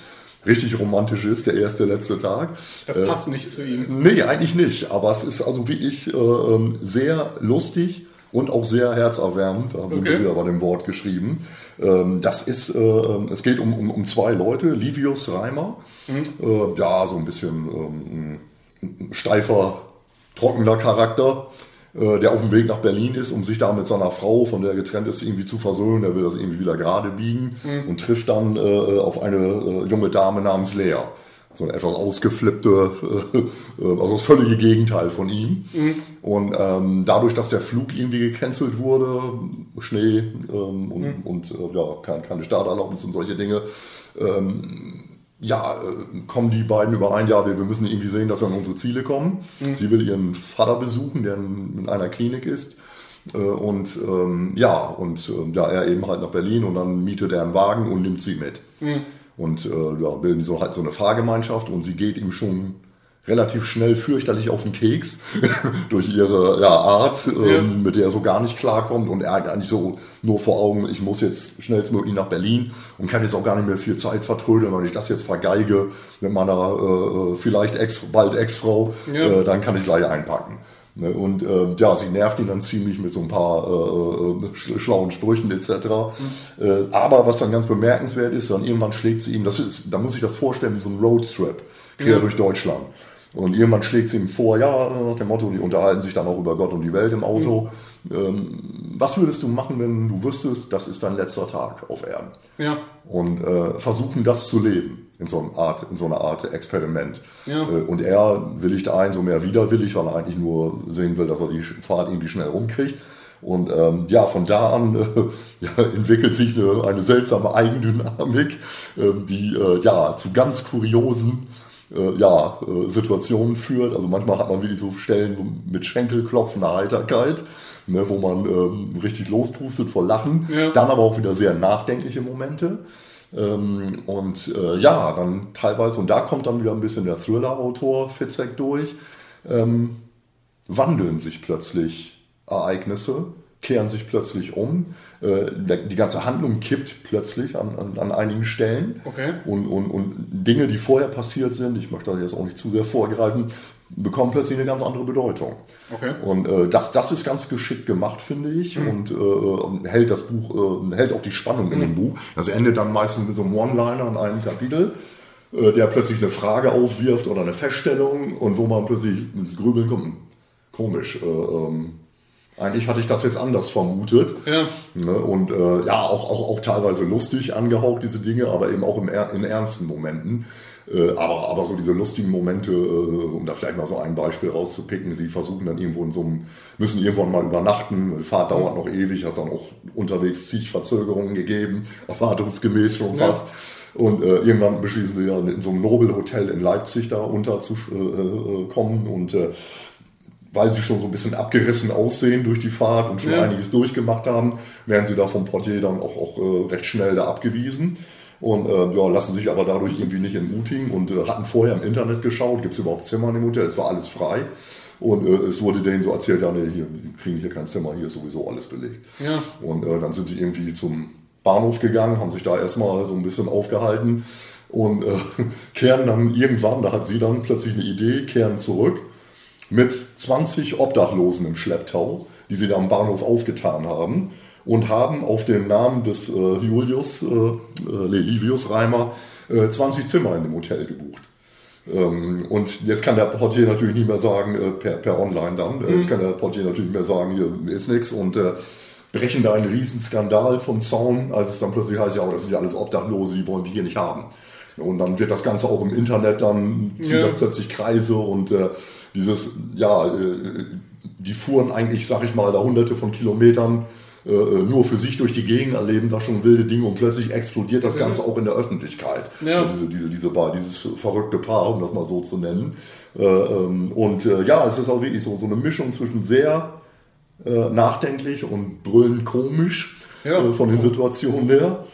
Speaker 2: richtig romantisch ist, der erste, letzte Tag.
Speaker 3: das passt nicht zu ihm.
Speaker 2: Nee, eigentlich nicht. Aber es ist also wirklich äh, ähm, sehr lustig und auch sehr herzerwärmend. Da haben
Speaker 3: Okay.
Speaker 2: wir wieder bei dem Wort geschrieben. Ähm, das ist, äh, ähm, es geht um, um, um zwei Leute. Livius Reimer, äh, ja, so ein bisschen ähm, ein steifer, trockener Charakter, äh, der auf dem Weg nach Berlin ist, um sich da mit seiner Frau, von der er getrennt ist, irgendwie zu versöhnen. Er will das irgendwie wieder gerade biegen und trifft dann auf eine junge Dame namens Lea. So eine etwas ausgeflippte, äh, äh, also das völlige Gegenteil von ihm. Und ähm, dadurch, dass der Flug irgendwie gecancelt wurde, Schnee ähm, und, und äh, ja, keine, keine Starterlaubnis und solche Dinge, ähm, ja, äh, kommen die beiden überein, ja, wir, wir müssen irgendwie sehen, dass wir an unsere Ziele kommen. Sie will ihren Vater besuchen, der in, in einer Klinik ist. Äh, Und ähm, ja, und äh, ja, er eben halt nach Berlin und dann mietet er einen Wagen und nimmt sie mit. Und äh, ja, bilden so halt so eine Fahrgemeinschaft und sie geht ihm schon relativ schnell fürchterlich auf den Keks durch ihre ja, Art, ähm,
Speaker 3: Ja.
Speaker 2: mit der er so gar nicht klarkommt und er hat eigentlich so nur vor Augen, ich muss jetzt schnellstmöglich nach Berlin und kann jetzt auch gar nicht mehr viel Zeit vertrödeln, wenn ich das jetzt vergeige mit meiner äh, vielleicht Ex, bald Ex-Frau,
Speaker 3: Ja.
Speaker 2: äh, dann kann ich gleich einpacken. Ne, Und äh, ja, sie nervt ihn dann ziemlich mit so ein paar äh, äh, sch- schlauen Sprüchen etc. Äh, aber was dann ganz bemerkenswert ist, dann irgendwann schlägt sie ihm, das ist, da muss ich das vorstellen, wie so ein Roadtrip quer
Speaker 3: Ja.
Speaker 2: durch Deutschland. Und irgendwann schlägt sie ihm vor, ja, nach dem Motto, die unterhalten sich dann auch über Gott und die Welt im Auto. Ähm, was würdest du machen, wenn du wüsstest, das ist dein letzter Tag auf Erden?
Speaker 3: Ja,
Speaker 2: und äh, versuchen das zu leben in so, einer Art, in so einer Art Experiment.
Speaker 3: Ja.
Speaker 2: Äh, und er willigt ein, so mehr widerwillig, weil er eigentlich nur sehen will, dass er die Fahrt irgendwie schnell rumkriegt. Und ähm, ja, von da an äh, ja, entwickelt sich eine, eine seltsame Eigendynamik, äh, die äh, ja zu ganz kuriosen äh, ja, äh, Situationen führt. Also manchmal hat man wirklich so Stellen mit Schenkelklopfender Heiterkeit, ne, wo man ähm, richtig lospustet vor Lachen.
Speaker 3: Ja.
Speaker 2: Dann aber auch wieder sehr nachdenkliche Momente. Ähm, und äh, ja, dann teilweise, und da kommt dann wieder ein bisschen der Thriller-Autor Fitzek durch, ähm, wandeln sich plötzlich Ereignisse kehren sich plötzlich um. Äh, die ganze Handlung kippt plötzlich an, an, an einigen Stellen.
Speaker 3: Okay.
Speaker 2: Und, und, und Dinge, die vorher passiert sind, ich möchte da jetzt auch nicht zu sehr vorgreifen, bekommen plötzlich eine ganz andere Bedeutung.
Speaker 3: Okay.
Speaker 2: Und äh, das, das ist ganz geschickt gemacht, finde ich, mhm. und äh, hält das Buch, äh, hält auch die Spannung in dem mhm. Buch. Das endet dann meistens mit so einem One-Liner in einem Kapitel, äh, der plötzlich eine Frage aufwirft oder eine Feststellung und wo man plötzlich ins Grübeln kommt. Komisch. Äh, ähm, eigentlich hatte ich das jetzt anders vermutet.
Speaker 3: Ja.
Speaker 2: Ne, und äh, ja, auch, auch, auch teilweise lustig angehaucht, diese Dinge, aber eben auch im, in ernsten Momenten. Äh, aber, aber so diese lustigen Momente, äh, um da vielleicht mal so ein Beispiel rauszupicken, sie versuchen dann irgendwo in so einem, müssen irgendwann mal übernachten, die Fahrt dauert noch ewig, hat dann auch unterwegs zig Verzögerungen gegeben, erwartungsgemäß schon fast. Ja. Und äh, irgendwann beschließen sie ja in so einem Nobelhotel in Leipzig da unterzukommen äh, und äh, weil sie schon so ein bisschen abgerissen aussehen durch die Fahrt und schon ja. einiges durchgemacht haben, werden sie da vom Portier dann auch, auch äh, recht schnell da abgewiesen und äh, ja, lassen sich aber dadurch irgendwie nicht entmutigen und äh, hatten vorher im Internet geschaut, gibt es überhaupt Zimmer in dem Hotel, es war alles frei. Und äh, es wurde denen so erzählt, ja, nee, hier wir kriegen hier kein Zimmer, hier ist sowieso alles belegt.
Speaker 3: Ja.
Speaker 2: Und äh, dann sind sie irgendwie zum Bahnhof gegangen, haben sich da erstmal so ein bisschen aufgehalten und äh, kehren dann irgendwann, da hat sie dann plötzlich eine Idee, kehren zurück mit 20 Obdachlosen im Schlepptau, die sie da am Bahnhof aufgetan haben und haben auf den Namen des äh, Julius, äh, äh Livius Reimer, äh, 20 Zimmer in dem Hotel gebucht. Ähm, und jetzt kann der Portier natürlich nicht mehr sagen, äh, per, per Online dann, äh, mhm. jetzt kann der Portier natürlich nicht mehr sagen, hier ist nichts und äh, brechen da einen Riesenskandal vom Zaun, als es dann plötzlich heißt, ja, aber das sind ja alles Obdachlose, die wollen wir hier nicht haben. Und dann wird das Ganze auch im Internet, dann zieht ja. das plötzlich Kreise und dieses, ja, die fuhren eigentlich, sag ich mal, da hunderte von Kilometern äh, äh, nur für sich durch die Gegend erleben da schon wilde Dinge und plötzlich explodiert das Ganze auch in der Öffentlichkeit.
Speaker 3: Ja.
Speaker 2: Diese, diese, diese Bar, dieses verrückte Paar, um das mal so zu nennen. Äh, ähm, und ja, es ist auch wirklich so, so eine Mischung zwischen sehr nachdenklich und brüllend komisch ja. von den Situationen her.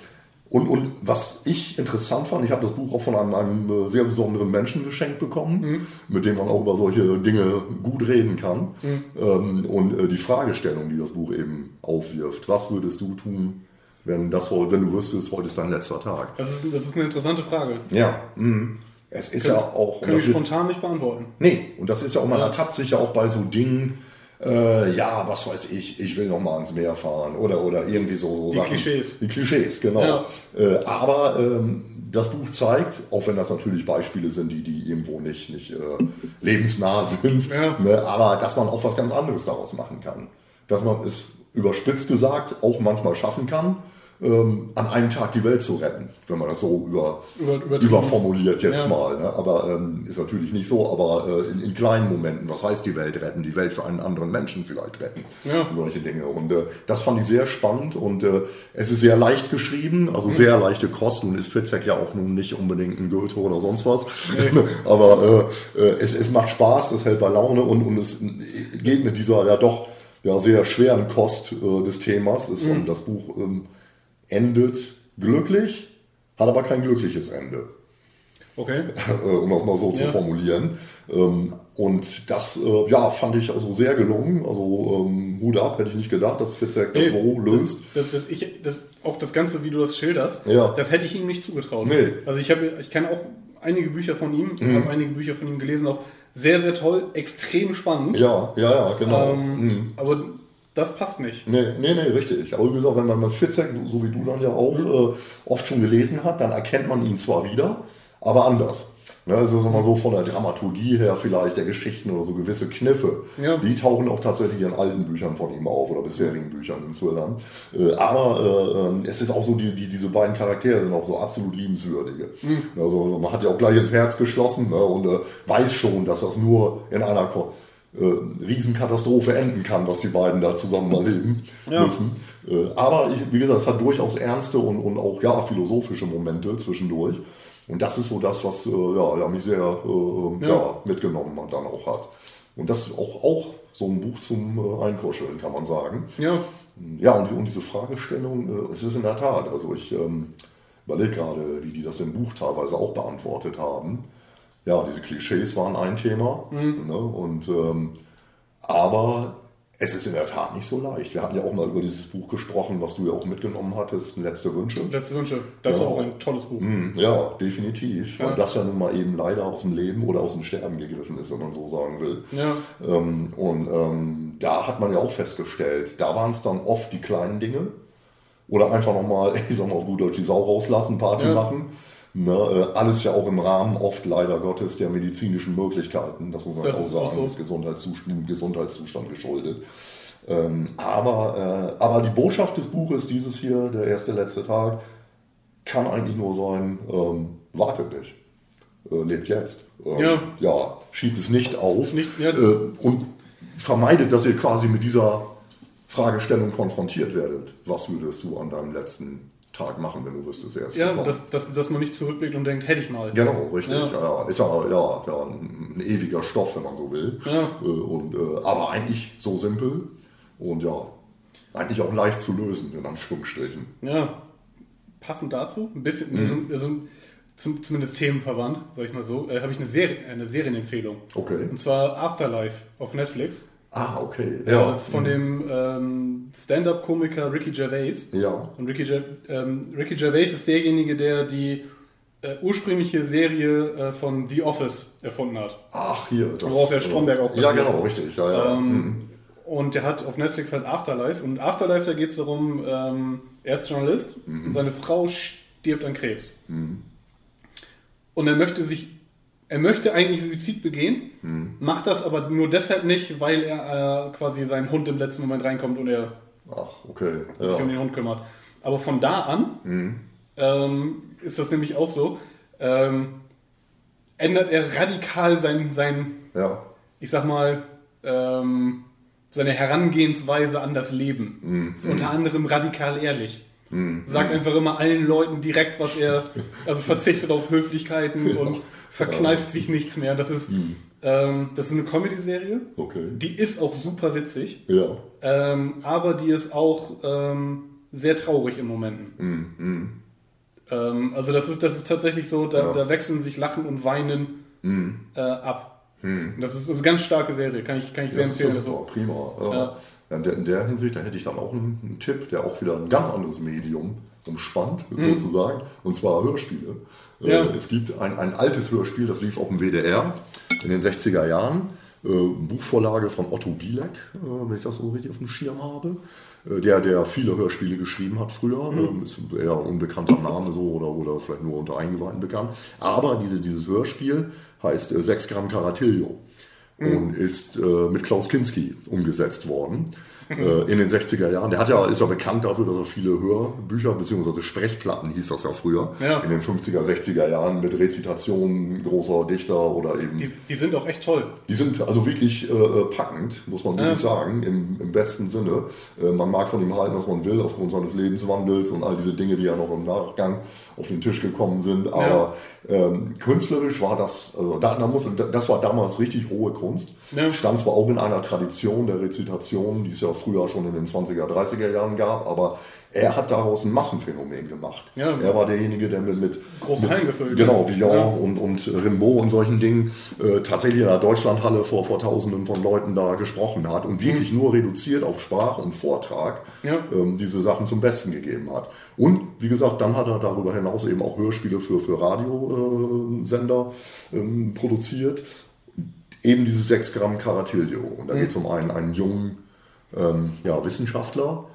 Speaker 2: Und, und was ich interessant fand, ich habe das Buch auch von einem, einem äh, sehr besonderen Menschen geschenkt bekommen, mhm. mit dem man auch über solche Dinge gut reden kann. Mhm. Ähm, und äh, die Fragestellung, die das Buch eben aufwirft, was würdest du tun, wenn, das, wenn du wüsstest, heute ist dein letzter Tag?
Speaker 3: Das ist, das ist eine interessante Frage.
Speaker 2: Ja. Mh. Es ist Kön ja auch.
Speaker 3: Kann ich spontan nicht beantworten.
Speaker 2: Nee, und das ist ja auch, man ja. ertappt sich ja auch bei so Dingen, äh, ja, was weiß ich, ich will noch mal ans Meer fahren oder, oder irgendwie so, so
Speaker 3: Die Sachen. Klischees.
Speaker 2: Die Klischees, genau. Ja. Äh, aber ähm, das Buch zeigt, auch wenn das natürlich Beispiele sind, die, die irgendwo nicht, nicht äh, lebensnah sind, ja. ne, aber dass man auch was ganz anderes daraus machen kann. Dass man es überspitzt gesagt auch manchmal schaffen kann, ähm, an einem Tag die Welt zu retten, wenn man das so über, über, überformuliert jetzt ja. mal. Ne? Aber ähm, ist natürlich nicht so, aber äh, in, in, kleinen Momenten, was heißt die Welt retten? Die Welt für einen anderen Menschen vielleicht retten.
Speaker 3: Ja.
Speaker 2: Solche Dinge. Und äh, das fand ich sehr spannend und äh, es ist sehr leicht geschrieben, also mhm. sehr leichte Kost. Nun ist Fitzek ja auch nun nicht unbedingt ein Goethe oder sonst was. Nee. aber äh, äh, es, es macht Spaß, es hält bei Laune und, und es geht mit dieser ja doch ja, sehr schweren Kost äh, des Themas. Das, mhm. Das Buch ähm, endet glücklich, hat aber kein glückliches Ende.
Speaker 3: Okay.
Speaker 2: um das mal so ja. zu formulieren. Ähm, und das äh, ja, fand ich also sehr gelungen. Also ähm, Hut ab, hätte ich nicht gedacht, dass Fitzek das so löst.
Speaker 3: Das, das, das, ich, das, auch das Ganze, wie du das schilderst,
Speaker 2: ja.
Speaker 3: das hätte ich ihm nicht zugetraut.
Speaker 2: Nee.
Speaker 3: Also ich, habe, ich kenne auch einige Bücher von ihm, mhm. habe einige Bücher von ihm gelesen, auch sehr, sehr toll, extrem spannend.
Speaker 2: Ja, ja, ja, genau.
Speaker 3: Ähm, mhm. Aber das passt nicht.
Speaker 2: Nee, nee, nee, richtig. Aber wie gesagt, wenn man Fitzek, so wie du dann ja auch, äh, oft schon gelesen hat, dann erkennt man ihn zwar wieder, aber anders. Ne, also sagen wir so von der Dramaturgie her vielleicht der Geschichten oder so gewisse Kniffe,
Speaker 3: ja.
Speaker 2: die tauchen auch tatsächlich in alten Büchern von ihm auf oder bisherigen Büchern in Thrillern. Äh, aber äh, es ist auch so, die, die, diese beiden Charaktere sind auch so absolut liebenswürdige. Mhm. Also man hat ja auch gleich ins Herz geschlossen ne, und äh, weiß schon, dass das nur in einer äh, Riesenkatastrophe enden kann, was die beiden da zusammen erleben ja. müssen. Äh, aber ich, wie gesagt, es hat durchaus ernste und, und auch ja, philosophische Momente zwischendurch. Und das ist so das, was äh, ja, ja, mich sehr äh, ja. ja. mitgenommen dann auch hat. Und das ist auch, auch so ein Buch zum äh, Einkuscheln, kann man sagen.
Speaker 3: Ja.
Speaker 2: Ja, und, und diese Fragestellung, äh, es ist in der Tat, also ich ähm, überlege gerade, wie die das im Buch teilweise auch beantwortet haben ja, diese Klischees waren ein Thema. Mhm. Ne? Und, ähm, aber Es ist in der Tat nicht so leicht. Wir hatten ja auch mal über dieses Buch gesprochen, was du ja auch mitgenommen hattest, Letzte Wünsche.
Speaker 3: Letzte Wünsche, das ja. ist auch ein tolles Buch.
Speaker 2: Mhm, ja, definitiv. Ja. Weil das ja nun mal eben leider aus dem Leben oder aus dem Sterben gegriffen ist, wenn man so sagen will. Ja. Ähm, und ähm, da hat man ja auch festgestellt, da waren es dann oft die kleinen Dinge. Oder einfach nochmal, ich sag mal auf gut Deutsch, die Sau rauslassen, Party ja. machen. Ne, äh, alles ja auch im Rahmen oft leider Gottes der medizinischen Möglichkeiten, das muss man das auch sagen, auch so. ist Gesundheitszustand, Gesundheitszustand geschuldet. Ähm, aber, äh, aber die Botschaft des Buches, dieses hier, der erste letzte Tag, kann eigentlich nur sein, ähm, wartet nicht. Äh, lebt jetzt. Ähm, ja. ja. schiebt es nicht auf nicht, ja. äh, und vermeidet, dass ihr quasi mit dieser Fragestellung konfrontiert werdet. Was würdest du an deinem letzten Tag machen, wenn du wüsstest, er ist
Speaker 3: Ja, dass, dass, dass man nicht zurückblickt und denkt, hätte ich mal.
Speaker 2: Genau, richtig. Ja. Ja, ist ja, ja, ja ein ewiger Stoff, wenn man so will. Ja. Äh, und, äh, aber eigentlich so simpel und ja, eigentlich auch leicht zu lösen, in Anführungsstrichen.
Speaker 3: Ja, passend dazu, ein bisschen, mhm. also, zum, zumindest themenverwandt, sag ich mal so, äh, habe ich eine, Serie, eine Serienempfehlung.
Speaker 2: Okay.
Speaker 3: Und zwar Afterlife auf Netflix.
Speaker 2: Ah, okay.
Speaker 3: Ja, das ist von mhm. dem ähm, Stand-up-Komiker Ricky Gervais.
Speaker 2: Ja.
Speaker 3: Und Ricky, ähm, Ricky Gervais ist derjenige, der die äh, ursprüngliche Serie äh, von The Office erfunden hat.
Speaker 2: Ach, hier.
Speaker 3: Das, Worauf der Stromberg auch
Speaker 2: Ja, genau, richtig. Ja, ja. Ähm, mhm.
Speaker 3: Und der hat auf Netflix halt Afterlife. Und Afterlife, da geht es darum, ähm, er ist Journalist mhm. und seine Frau stirbt an Krebs. Mhm. Und er möchte sich er möchte eigentlich Suizid begehen, hm. macht das aber nur deshalb nicht, weil er äh, quasi seinem Hund im letzten Moment reinkommt und er
Speaker 2: Ach, okay.
Speaker 3: sich ja. um den Hund kümmert. Aber von da an hm. ähm, ist das nämlich auch so, ähm, ändert er radikal sein, sein
Speaker 2: ja.
Speaker 3: ich sag mal, ähm, seine Herangehensweise an das Leben. Hm. Ist unter anderem radikal ehrlich. Hm. Sagt hm. einfach immer allen Leuten direkt, was er, also verzichtet auf Höflichkeiten ja. und verkneift sich nichts mehr. Das ist, hm. ähm, das ist eine Comedy-Serie.
Speaker 2: Okay.
Speaker 3: Die ist auch super witzig.
Speaker 2: Ja.
Speaker 3: Ähm, aber die ist auch ähm, sehr traurig in Momenten.
Speaker 2: Hm. Hm.
Speaker 3: Ähm, also das ist, das ist tatsächlich so, da, ja. da wechseln sich Lachen und Weinen hm. äh, ab. Hm. Das ist, das ist eine ganz starke Serie, kann ich, kann ich sehr empfehlen.
Speaker 2: Das ist super, prima. Ja. In, der, in der Hinsicht, da hätte ich dann auch einen, einen Tipp, der auch wieder ein ganz anderes Medium umspannt, mhm. sozusagen, und zwar Hörspiele. Äh, ja. Es gibt ein, ein altes Hörspiel, das lief auf dem WDR in den 60er Jahren. Äh, Buchvorlage von Otto Bielek, äh, wenn ich das so richtig auf dem Schirm habe. Der, der viele Hörspiele geschrieben hat früher, mhm. ist eher ein unbekannter Name so oder, oder vielleicht nur unter Eingeweihten bekannt. Aber diese, dieses Hörspiel heißt 6 Gramm Karatillo mhm. und ist mit Klaus Kinski umgesetzt worden in den 60er Jahren. Der hat ja, ist ja bekannt dafür, dass er viele Hörbücher bzw. Sprechplatten hieß das ja früher, ja. in den 50er, 60er Jahren mit Rezitationen großer Dichter oder eben.
Speaker 3: Die, die sind auch echt toll.
Speaker 2: Die sind also wirklich äh, äh packend, muss man wirklich ja. sagen, im, im besten Sinne. Äh, man mag von ihm halten, was man will, aufgrund seines Lebenswandels und all diese Dinge, die ja noch im Nachgang auf den Tisch gekommen sind. Aber ja. ähm, künstlerisch war das, also da, da muss das war damals richtig hohe Kunst. Stand zwar auch in einer Tradition der Rezitation, die es ja früher schon in den 20er, 30er Jahren gab, aber er hat daraus ein Massenphänomen gemacht. Ja. Er war derjenige, der mit, mit,
Speaker 3: Große mit
Speaker 2: genau, Villon ja. und, und Rimbaud und solchen Dingen äh, tatsächlich in der Deutschlandhalle vor, vor Tausenden von Leuten da gesprochen hat und wirklich mhm. nur reduziert auf Sprache und Vortrag ja. ähm, diese Sachen zum Besten gegeben hat. Und wie gesagt, dann hat er darüber hinaus eben auch Hörspiele für, für Radiosender äh, ähm, produziert. Eben dieses 6 Gramm Karatillo. Und da mhm. geht es um einen, einen jungen ähm, ja, Wissenschaftler,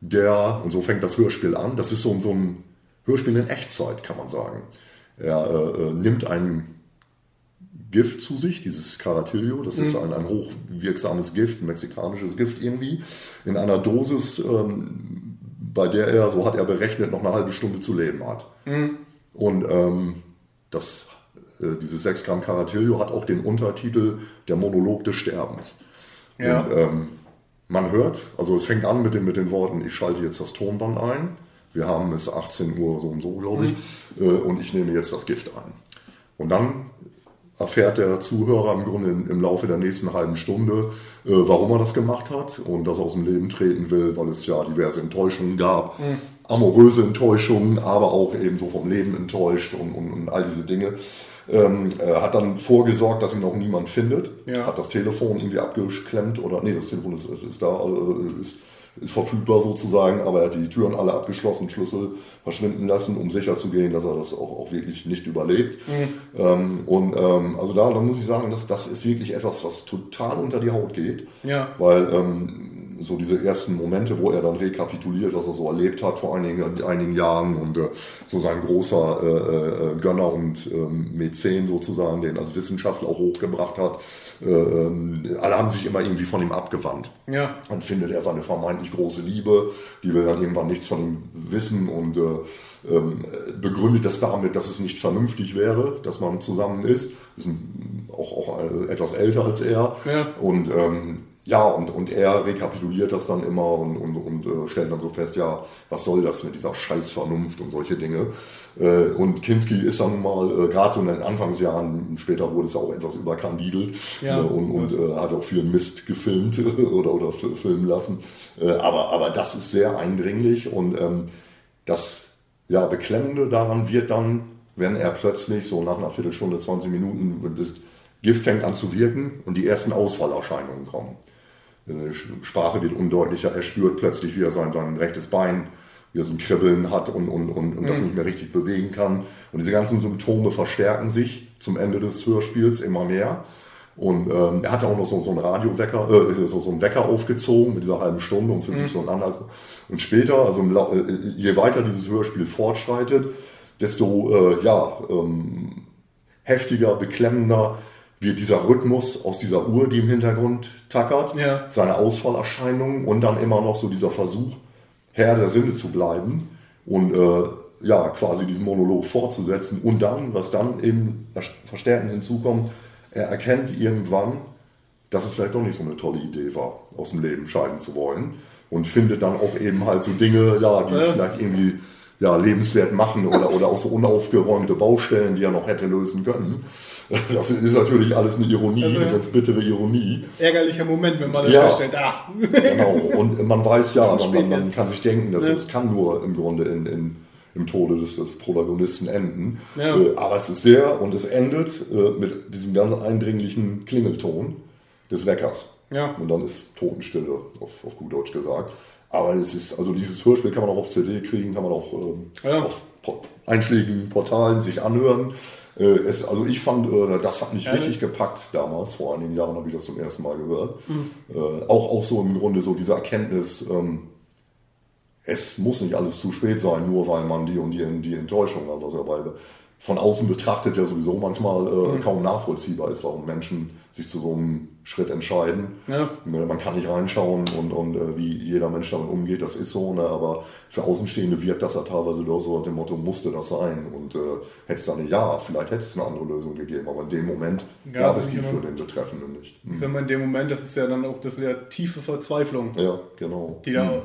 Speaker 2: der, und so fängt das Hörspiel an, das ist so, so ein Hörspiel in Echtzeit, kann man sagen. Er äh, äh nimmt ein Gift zu sich, dieses Caratillo, das mhm. ist ein, ein hochwirksames Gift, ein mexikanisches Gift irgendwie, in einer Dosis, ähm, bei der er, so hat er berechnet, noch eine halbe Stunde zu leben hat. Mhm. Und ähm, das, äh, dieses 6 Gramm Caratillo hat auch den Untertitel Der Monolog des Sterbens. Ja. Und, ähm, man hört, also es fängt an mit den, mit den Worten, ich schalte jetzt das Tonband ein. Wir haben es 18 Uhr so und so, glaube ich. Mhm. und ich nehme jetzt das Gift an. Und dann erfährt der Zuhörer im Grunde im Laufe der nächsten halben Stunde, äh, warum er das gemacht hat und dass er aus dem Leben treten will, weil es ja diverse Enttäuschungen gab. Mhm. Amoröse Enttäuschungen, aber auch eben so vom Leben enttäuscht und, und, und all diese Dinge. Ähm, äh, hat dann vorgesorgt, dass ihn auch niemand findet.
Speaker 3: Ja.
Speaker 2: Hat das Telefon irgendwie abgeklemmt oder nee, das Telefon ist, ist, ist da, äh, ist, ist verfügbar sozusagen, aber er hat die Türen alle abgeschlossen, Schlüssel verschwinden lassen, um sicher zu gehen, dass er das auch, auch wirklich nicht überlebt. Ähm, und ähm, also da, da muss ich sagen, dass das ist wirklich etwas, was total unter die Haut geht.
Speaker 3: Ja.
Speaker 2: Weil ähm, so diese ersten Momente, wo er dann rekapituliert, was er so erlebt hat vor einigen, einigen Jahren und äh, so sein großer äh, äh, Gönner und ähm, Mäzen sozusagen, den als Wissenschaftler auch hochgebracht hat, äh, ähm, alle haben sich immer irgendwie von ihm abgewandt.
Speaker 3: Ja.
Speaker 2: Dann findet er seine vermeintlich große Liebe, die will dann irgendwann nichts von ihm wissen und äh, ähm, begründet das damit, dass es nicht vernünftig wäre, dass man zusammen ist. Ist auch, auch etwas älter als er.
Speaker 3: Ja.
Speaker 2: Und ähm, ja, und, und er rekapituliert das dann immer und, und, und äh, stellt dann so fest, ja, was soll das mit dieser Scheißvernunft und solche Dinge. Äh, und Kinski ist dann mal, äh, gerade so in den Anfangsjahren, später wurde es auch etwas überkandidelt
Speaker 3: Ja,
Speaker 2: äh, und, und äh, hat auch viel Mist gefilmt oder, oder fi- filmen lassen. Äh, aber, aber das ist sehr eindringlich und ähm, das ja, Beklemmende daran wird dann, wenn er plötzlich so nach einer Viertelstunde, 20 Minuten, das Gift fängt an zu wirken und die ersten Ausfallerscheinungen kommen. Die Sprache wird undeutlicher, er spürt plötzlich, wie er sein, sein rechtes Bein, wie er so ein Kribbeln hat und, und, und, und das nicht mehr richtig bewegen kann. Und diese ganzen Symptome verstärken sich zum Ende des Hörspiels immer mehr. Und ähm, er hatte auch noch so, so einen Radiowecker, äh, so, so einen Wecker aufgezogen mit dieser halben Stunde, um für sich so einen Anhalt. Und später, also äh, je weiter dieses Hörspiel fortschreitet, desto äh, ja, ähm, heftiger, beklemmender wird dieser Rhythmus aus dieser Uhr, die im Hintergrund tackert,
Speaker 3: Ja.
Speaker 2: seine Ausfallerscheinungen und dann immer noch so dieser Versuch, Herr der Sinne zu bleiben und äh, ja, quasi diesen Monolog fortzusetzen. Und dann, was dann eben verstärkend hinzukommt, er erkennt irgendwann, dass es vielleicht doch nicht so eine tolle Idee war, aus dem Leben scheiden zu wollen. Und findet dann auch eben halt so Dinge, ja, die es
Speaker 3: Ja.
Speaker 2: vielleicht irgendwie ja, lebenswert machen oder, oder auch so unaufgeräumte Baustellen, die er noch hätte lösen können. Das ist natürlich alles eine Ironie,
Speaker 3: Also-
Speaker 2: eine ganz bittere Ironie.
Speaker 3: Ärgerlicher Moment, wenn man dann
Speaker 2: Ja.
Speaker 3: feststellt, ah.
Speaker 2: Genau, und man weiß ja, man, man, kann sich denken, dass
Speaker 3: Ja.
Speaker 2: es kann nur im Grunde in, in, im Tode des, des Protagonisten enden.
Speaker 3: Ja.
Speaker 2: Äh, aber es ist sehr, und es endet äh, mit diesem ganz eindringlichen Klingelton des Weckers.
Speaker 3: Ja.
Speaker 2: Und dann ist Totenstille, auf, auf gut Deutsch gesagt. Aber es ist, also dieses Hörspiel kann man auch auf CD kriegen, kann man auch ähm,
Speaker 3: Ja.
Speaker 2: auf po einschlägigen Portalen sich anhören. Äh, es, also ich fand, äh, das hat mich
Speaker 3: Ja,
Speaker 2: richtig gepackt damals, vor einigen Jahren habe ich das zum ersten Mal gehört.
Speaker 3: Mhm.
Speaker 2: Äh, auch, auch so im Grunde so diese Erkenntnis, ähm, es muss nicht alles zu spät sein, nur weil man die und die, die Enttäuschung hat, was ja bei von außen betrachtet ja sowieso manchmal äh,
Speaker 3: Mhm.
Speaker 2: kaum nachvollziehbar ist, warum Menschen sich zu so einem Schritt entscheiden.
Speaker 3: Ja.
Speaker 2: Ne, Man kann nicht reinschauen und, und äh, wie jeder Mensch damit umgeht, das ist so, ne? aber für Außenstehende wirkt das ja teilweise doch so dem Motto, musste das sein und äh, hätte es dann Ja, vielleicht hätte es eine andere Lösung gegeben, aber in dem Moment
Speaker 3: Ja,
Speaker 2: gab es die
Speaker 3: genau.
Speaker 2: für den Betreffenden nicht. Hm.
Speaker 3: Ich sag mal, in dem Moment, das ist ja dann auch das ist ja tiefe Verzweiflung,
Speaker 2: Ja, genau.
Speaker 3: die da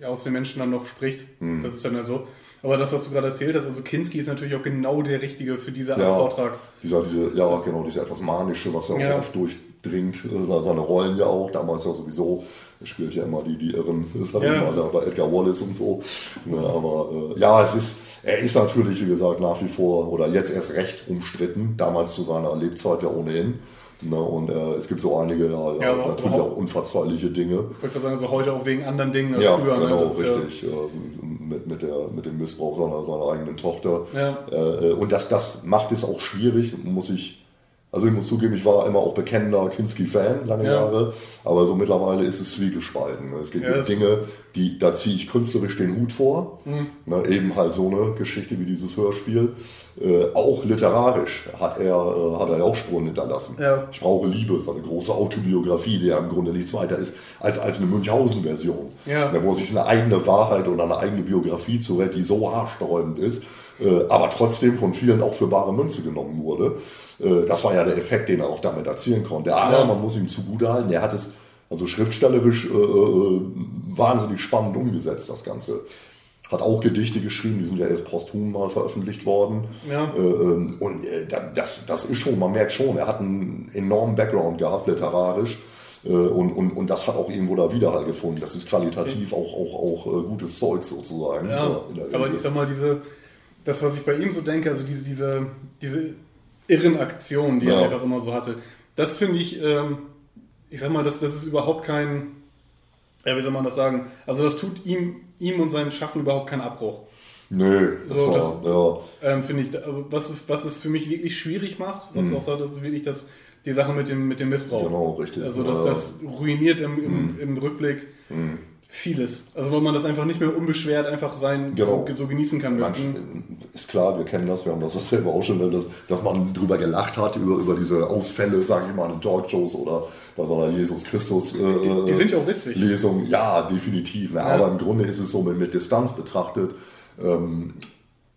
Speaker 3: ja, aus den Menschen dann noch spricht.
Speaker 2: Hm.
Speaker 3: Das ist dann ja so. Aber das, was du gerade erzählt hast, also Kinski ist natürlich auch genau der Richtige für diese Art
Speaker 2: Ja,
Speaker 3: Vortrag.
Speaker 2: Dieser, diese, ja, genau, diese etwas manische, was ja auch
Speaker 3: Ja.
Speaker 2: oft durchdringt, äh, seine Rollen ja auch, damals ja sowieso, er spielt ja immer die, die Irren, sag
Speaker 3: Ja.
Speaker 2: mal, da bei Edgar Wallace und so. Ne, aber äh, ja, es ist, er ist natürlich, wie gesagt, nach wie vor oder jetzt erst recht umstritten, damals zu seiner Lebzeit ja ohnehin. Ne, und äh, es gibt so einige, ja, ja,
Speaker 3: Ja,
Speaker 2: natürlich
Speaker 3: auch-
Speaker 2: auch unverzeihliche Dinge.
Speaker 3: Ich wollte sagen, also heute auch wegen anderen Dingen als
Speaker 2: Ja,
Speaker 3: früher.
Speaker 2: genau,
Speaker 3: ne? Das ist
Speaker 2: richtig. äh, mit, mit, der, mit dem Missbrauch seiner, seiner eigenen Tochter.
Speaker 3: Ja.
Speaker 2: Äh, und das, das macht es auch schwierig, muss ich. Also ich muss zugeben, ich war immer auch bekennender Kinski-Fan, lange
Speaker 3: Ja.
Speaker 2: Jahre, aber so mittlerweile ist es zwiegespalten. Es gibt
Speaker 3: Ja,
Speaker 2: Dinge, die, da ziehe ich künstlerisch den Hut vor.
Speaker 3: Mhm.
Speaker 2: Ne, eben halt so eine Geschichte wie dieses Hörspiel. Äh, auch literarisch hat er, äh, hat er ja auch Spuren hinterlassen.
Speaker 3: Ja.
Speaker 2: Ich brauche Liebe, ist eine große Autobiografie, die ja im Grunde nichts weiter ist als, als eine Münchhausen-Version.
Speaker 3: Ja.
Speaker 2: Ne, wo sich eine eigene Wahrheit oder eine eigene Biografie zurecht, die so haarsträubend ist, äh, aber trotzdem von vielen auch für bare Münze genommen wurde. Äh, das war ja der Effekt, den er auch damit erzielen konnte. Aber
Speaker 3: Ja.
Speaker 2: man muss ihm zugutehalten, er hat es also schriftstellerisch äh, äh, wahnsinnig spannend umgesetzt, das Ganze. Hat auch Gedichte geschrieben, die sind ja erst posthum mal veröffentlicht worden.
Speaker 3: Ja.
Speaker 2: Äh, ähm, und äh, da- das, das ist schon, man merkt schon, er hat einen enormen Background gehabt, literarisch. Äh, Und, und, und das hat auch irgendwo da Widerhall gefunden. Das ist qualitativ auch, auch, auch gutes Zeug sozusagen.
Speaker 3: Ja,
Speaker 2: in der
Speaker 3: aber ich sag mal, diese, das, was ich bei ihm so denke, also diese, diese, diese irren Aktionen, die
Speaker 2: Ja.
Speaker 3: er einfach immer so hatte. Das finde ich, ähm, ich sag mal, das, das ist überhaupt kein, ja, wie soll man das sagen? Also das tut ihm, ihm und seinem Schaffen überhaupt keinen Abbruch.
Speaker 2: Nö, das
Speaker 3: So,
Speaker 2: war,
Speaker 3: das-
Speaker 2: ja.
Speaker 3: Ähm, finde ich, aber was es, was es für mich wirklich schwierig macht, was
Speaker 2: Mhm.
Speaker 3: du auch sagst, das ist wirklich das, die Sache mit dem, mit dem Missbrauch.
Speaker 2: Genau, richtig.
Speaker 3: Also das,
Speaker 2: Ja. Mhm.
Speaker 3: das ruiniert im, im, im Rückblick vieles. Also weil man das einfach nicht mehr unbeschwert einfach sein
Speaker 2: Genau.
Speaker 3: so, so genießen kann.
Speaker 2: Manch, ist klar, wir kennen das, wir haben das selber auch schon, ne, dass, dass man drüber gelacht hat, über, über diese Ausfälle, sage ich mal, in Talkshows oder bei so einer Jesus Christus äh,
Speaker 3: die sind ja auch witzig.
Speaker 2: Lesung. Ja, definitiv. Ne? Aber im Grunde ist es so mit, mit Distanz betrachtet ähm,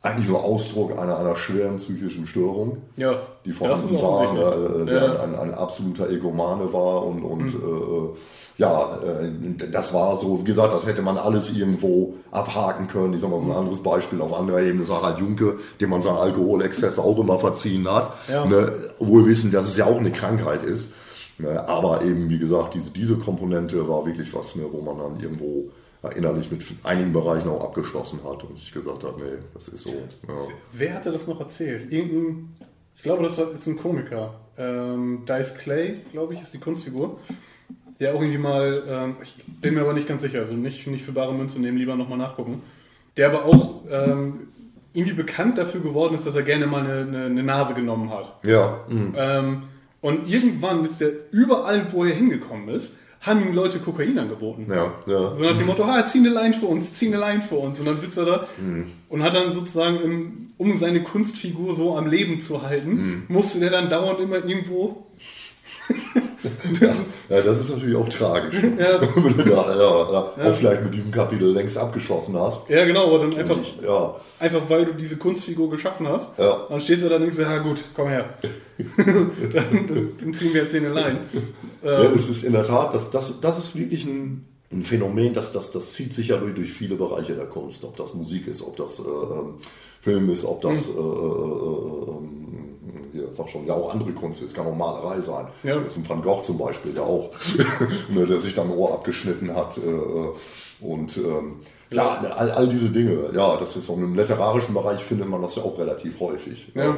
Speaker 2: eigentlich nur Ausdruck einer, einer schweren psychischen Störung
Speaker 3: Ja,
Speaker 2: die vorhanden war, ne, äh, der
Speaker 3: Ja.
Speaker 2: ein, ein absoluter Egomane war und, und äh, ja, äh, das war so, wie gesagt, das hätte man alles irgendwo abhaken können. Ich sag mal so ein anderes Beispiel auf anderer Ebene ist Harald Junke, dem man seinen Alkoholexzess auch immer verziehen hat,
Speaker 3: Ja.
Speaker 2: ne, wohl wissen, dass es ja auch eine Krankheit ist. Ne, aber eben, wie gesagt, diese, diese Komponente war wirklich was, ne, wo man dann irgendwo innerlich mit einigen Bereichen auch abgeschlossen hat und sich gesagt hat, nee, das ist so. Ja.
Speaker 3: Wer hatte das noch erzählt? Irgendein, ich glaube, das ist ein Komiker. Ähm, Dice Clay, glaube ich, ist die Kunstfigur. Der auch irgendwie mal, ähm, ich bin mir aber nicht ganz sicher, also nicht, nicht für bare Münze nehmen, lieber nochmal nachgucken. Der aber auch ähm, irgendwie bekannt dafür geworden ist, dass er gerne mal eine, eine, eine Nase genommen hat.
Speaker 2: Ja, mhm.
Speaker 3: Ähm, und irgendwann ist der überall, wo er hingekommen ist, haben ihm Leute Kokain angeboten.
Speaker 2: ja, ja.
Speaker 3: So nach dem Motto, ah, zieh eine Line für uns, zieh eine Line für uns. Und dann sitzt er da und hat dann sozusagen, im, um seine Kunstfigur so am Leben zu halten, musste der dann dauernd immer irgendwo.
Speaker 2: Ja, das ist natürlich auch tragisch.
Speaker 3: Ja.
Speaker 2: Ja, ja, auch vielleicht mit diesem Kapitel längst abgeschlossen hast.
Speaker 3: Ja, genau, aber dann einfach,
Speaker 2: Ich, ja,
Speaker 3: einfach weil du diese Kunstfigur geschaffen hast,
Speaker 2: Ja.
Speaker 3: dann stehst du da und denkst, ja gut, komm her. dann, dann ziehen wir jetzt eine Line.
Speaker 2: ja, das ist in der Tat, das, das, das ist wirklich ein, ein Phänomen, das, das, das zieht sich ja durch, durch viele Bereiche der Kunst. Ob das Musik ist, ob das äh, ähm, Film ist, ob das,
Speaker 3: Hm.
Speaker 2: äh, äh, ähm, hier, sag schon, ja auch andere Kunst ist, kann auch Malerei sein.
Speaker 3: Ja.
Speaker 2: Das ist ein Van Gogh zum Beispiel, der auch, ne, der sich dann ein Ohr abgeschnitten hat. Äh, äh, und ähm, ja, all, all diese Dinge, ja, das ist auch im literarischen Bereich findet man das ja auch relativ häufig. ne?
Speaker 3: Ja.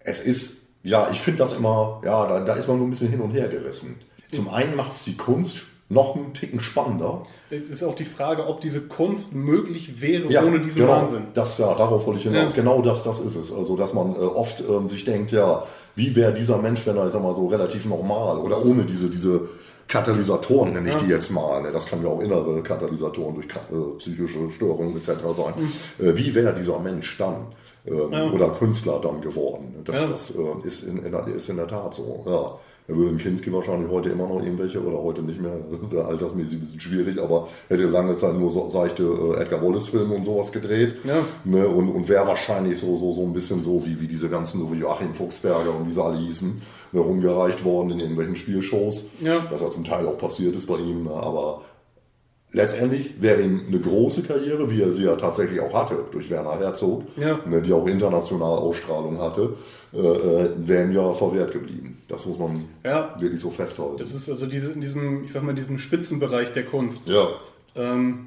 Speaker 2: Es ist, ja, ich finde das immer, ja, da, da ist man so ein bisschen hin und her gerissen. Zum einen macht es die Kunst noch einen Ticken spannender.
Speaker 3: Es ist auch die Frage, ob diese Kunst möglich wäre
Speaker 2: Ja,
Speaker 3: ohne diesen
Speaker 2: genau,
Speaker 3: Wahnsinn.
Speaker 2: Das, ja, darauf wollte ich hinaus.
Speaker 3: Ja.
Speaker 2: Genau das, das ist es. Also, dass man äh, oft ähm, sich denkt, ja, wie wäre dieser Mensch, wenn er, ich sag mal, so relativ normal oder ohne diese, diese Katalysatoren, nenne ich die jetzt mal. Ne? Das kann ja auch innere Katalysatoren durch äh, psychische Störungen etc. sein.
Speaker 3: Mhm.
Speaker 2: Äh, wie wäre dieser Mensch dann ähm, oder Künstler dann geworden? Das,
Speaker 3: Ja.
Speaker 2: das äh, ist, in, in, der- ist in der Tat so. Ja. Da würde Kinski wahrscheinlich heute immer noch irgendwelche oder heute nicht mehr, wäre altersmäßig ein bisschen schwierig, aber hätte lange Zeit nur so seichte äh, Edgar Wallace-Filme und sowas gedreht.
Speaker 3: Ja.
Speaker 2: Ne, und und wäre wahrscheinlich so, so, so ein bisschen so wie, wie diese ganzen, so wie Joachim Fuchsberger und wie sie alle hießen, ne, rumgereicht worden in irgendwelchen Spielshows.
Speaker 3: Ja.
Speaker 2: Was ja zum Teil auch passiert ist bei ihm, ne, aber letztendlich wäre ihm eine große Karriere, wie er sie ja tatsächlich auch hatte, durch Werner Herzog,
Speaker 3: Ja.
Speaker 2: ne, die auch international Ausstrahlung hatte, äh, äh, wäre ihm ja verwehrt geblieben. Das muss man
Speaker 3: Ja.
Speaker 2: wirklich so festhalten.
Speaker 3: Das ist also diese, in diesem, ich sag mal, in diesem Spitzenbereich der Kunst.
Speaker 2: ja,
Speaker 3: Ähm,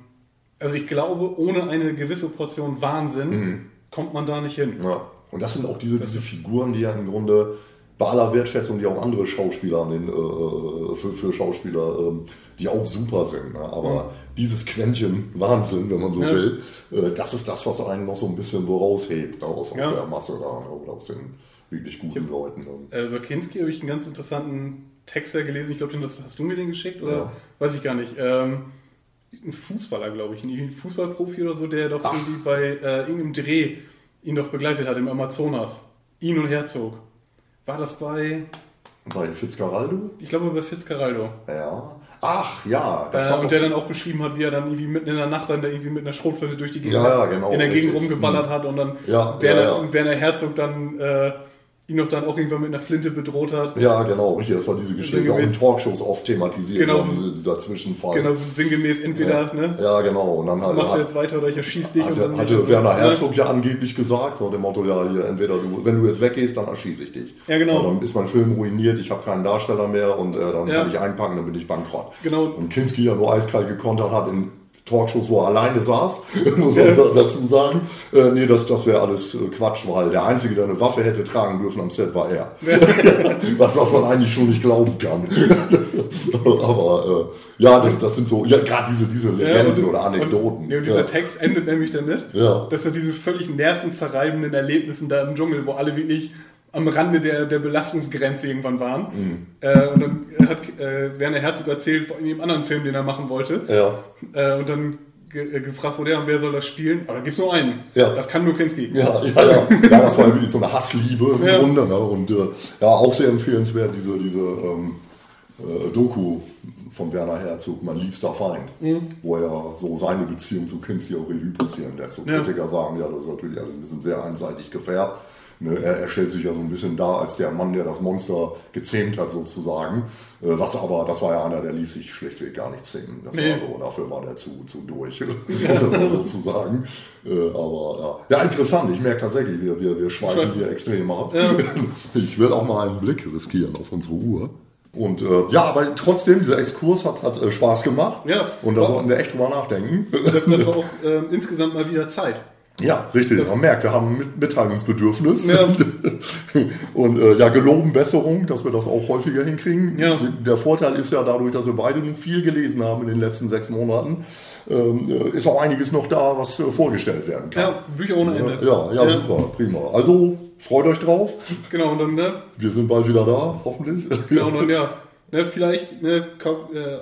Speaker 3: also ich glaube, ohne eine gewisse Portion Wahnsinn
Speaker 2: Mhm.
Speaker 3: kommt man da nicht hin.
Speaker 2: ja. Und das sind auch diese, diese Figuren, die ja im Grunde bei aller Wertschätzung, die auch andere Schauspieler an den, äh, für, für Schauspieler, ähm, die auch super sind. Ne? Aber dieses Quäntchen Wahnsinn, wenn man so
Speaker 3: Ja.
Speaker 2: will, äh, das ist das, was einen noch so ein bisschen so raushebt ne? aus, aus
Speaker 3: Ja.
Speaker 2: der Masse da ne? oder aus den wirklich guten Leuten. Ne?
Speaker 3: Äh, über Kinski habe ich einen ganz interessanten Text ja gelesen. Ich glaube, hast du mir den geschickt oder
Speaker 2: Ja.
Speaker 3: weiß ich gar nicht. Ähm, ein Fußballer, glaube ich, ein Fußballprofi oder so, der doch
Speaker 2: Ach.
Speaker 3: irgendwie bei äh, irgendeinem Dreh ihn doch begleitet hat im Amazonas. Ihn und Herzog. War das bei,
Speaker 2: Bei Fitzcarraldo?
Speaker 3: ich glaube bei Fitzcarraldo.
Speaker 2: Ja. Ach ja, das
Speaker 3: äh,
Speaker 2: war
Speaker 3: und der dann auch beschrieben hat, wie er dann irgendwie mitten in der Nacht dann da irgendwie mit einer Schrotflinte durch die Gegend,
Speaker 2: Ja, ja, genau,
Speaker 3: in der Gegend
Speaker 2: richtig.
Speaker 3: rumgeballert hat und dann
Speaker 2: Ja,
Speaker 3: Werner,
Speaker 2: ja.
Speaker 3: Werner Herzog dann äh, ihn noch dann auch irgendwann mit einer Flinte bedroht hat.
Speaker 2: Ja, genau, richtig. Das war diese Geschichte, die auch in
Speaker 3: Sinngemäß-
Speaker 2: Talkshows oft thematisiert
Speaker 3: Genau, so-
Speaker 2: diese, dieser Zwischenfall.
Speaker 3: Genau, so sinngemäß entweder, ne?
Speaker 2: Ja, genau. Und dann halt,
Speaker 3: Machst du jetzt weiter oder ich erschieß dich und
Speaker 2: hatte,
Speaker 3: dann nicht.
Speaker 2: hatte Werner
Speaker 3: ne?
Speaker 2: Herzog ja angeblich gesagt, so dem Motto, ja, hier, entweder du, wenn du jetzt weggehst, dann erschieße ich dich.
Speaker 3: Ja, genau.
Speaker 2: Und dann ist mein Film ruiniert, ich habe keinen Darsteller mehr und äh, dann
Speaker 3: Ja.
Speaker 2: kann ich einpacken, dann bin ich bankrott.
Speaker 3: Genau.
Speaker 2: Und Kinski ja nur eiskalt gekontert hat, in Talkshows, wo er alleine saß, muss man ja. dazu sagen. Äh, nee, das, das wäre alles äh, Quatsch, weil der Einzige, der eine Waffe hätte tragen dürfen am Set, war er. Ja. was, was man eigentlich schon nicht glauben kann. Aber äh, ja, das, das sind so, ja, gerade diese, diese Legenden ja, und, oder Anekdoten.
Speaker 3: Und, ja, und dieser Text endet nämlich damit, ja. dass er diese völlig nervenzerreibenden Erlebnissen da im Dschungel, wo alle wirklich am Rande der, der Belastungsgrenze irgendwann waren. Mhm. Äh, und dann hat äh, Werner Herzog erzählt von einem anderen Film, den er machen wollte. Ja. Äh, und dann ge äh, gefragt wurde, ja, wer soll das spielen? Aber da gibt es nur einen. Ja. Das kann nur Kinski.
Speaker 2: Ja, ja, ja. ja das war wirklich so eine Hassliebe im ja. Grunde. Ne? Und äh, ja, auch sehr empfehlenswert, diese, diese ähm, äh, Doku von Werner Herzog, mein liebster Feind, mhm. wo er so seine Beziehung zu Kinski auch Revue passieren lässt. So Kritiker sagen, ja, das ist natürlich alles ein bisschen sehr einseitig gefärbt. Ne, er, er, stellt sich ja so ein bisschen dar als der Mann, der das Monster gezähmt hat, sozusagen. Äh, was aber, das war ja einer, der ließ sich schlichtweg gar nicht zähmen. Das nee. war so, dafür war der zu, zu durch, sozusagen. Äh, aber ja. ja, interessant. Ich merke tatsächlich, wir, wir, wir schweifen hier extrem ab. Ja. Ich will auch mal einen Blick riskieren auf unsere Uhr. Und äh, ja, aber trotzdem, dieser Exkurs hat, hat äh, Spaß gemacht. Ja. Und da sollten wir echt drüber nachdenken.
Speaker 3: Das, das war auch äh, insgesamt mal wieder Zeit.
Speaker 2: Ja, richtig. Das Man merkt, wir haben ein Mitteilungsbedürfnis. Ja. Und äh, ja, geloben Besserung, dass wir das auch häufiger hinkriegen. Ja. Der Vorteil ist ja dadurch, dass wir beide nun viel gelesen haben in den letzten sechs Monaten, ähm, äh, ist auch einiges noch da, was äh, vorgestellt werden kann. Ja,
Speaker 3: Bücher ohne Ende.
Speaker 2: Ja, ja, ja, super, prima. Also freut euch drauf.
Speaker 3: Genau, und dann, ne?
Speaker 2: Wir sind bald wieder da, hoffentlich.
Speaker 3: Genau, und dann, ja, ne, vielleicht, ne, äh,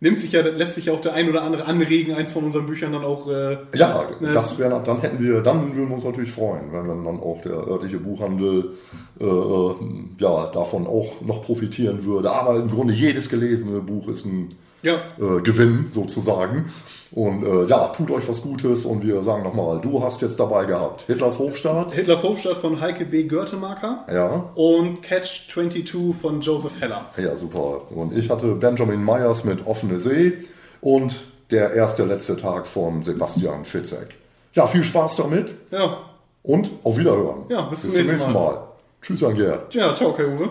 Speaker 3: nimmt sich ja, lässt sich ja auch der ein oder andere anregen, eins von unseren Büchern dann auch. Äh,
Speaker 2: ja, ne? das wäre, dann hätten wir, dann würden wir uns natürlich freuen, wenn dann auch der örtliche Buchhandel äh, äh, ja davon auch noch profitieren würde. Aber im Grunde jedes gelesene Buch ist ein ja. äh, Gewinn sozusagen. Und äh, ja, tut euch was Gutes und wir sagen nochmal, du hast jetzt dabei gehabt Hitlers Hofstaat.
Speaker 3: Hitlers Hofstaat von Heike B. Görtemaker.
Speaker 2: Ja.
Speaker 3: Und Catch 22 von Joseph Heller.
Speaker 2: Ja, super. Und ich hatte Benjamin Myers mit Offene See und der erste letzte Tag von Sebastian Fitzek. Ja, viel Spaß damit.
Speaker 3: Ja.
Speaker 2: Und auf Wiederhören.
Speaker 3: Ja, bis, bis zum nächsten Mal. Mal.
Speaker 2: Tschüss, Angerd.
Speaker 3: Ja, ciao, Kai Uwe.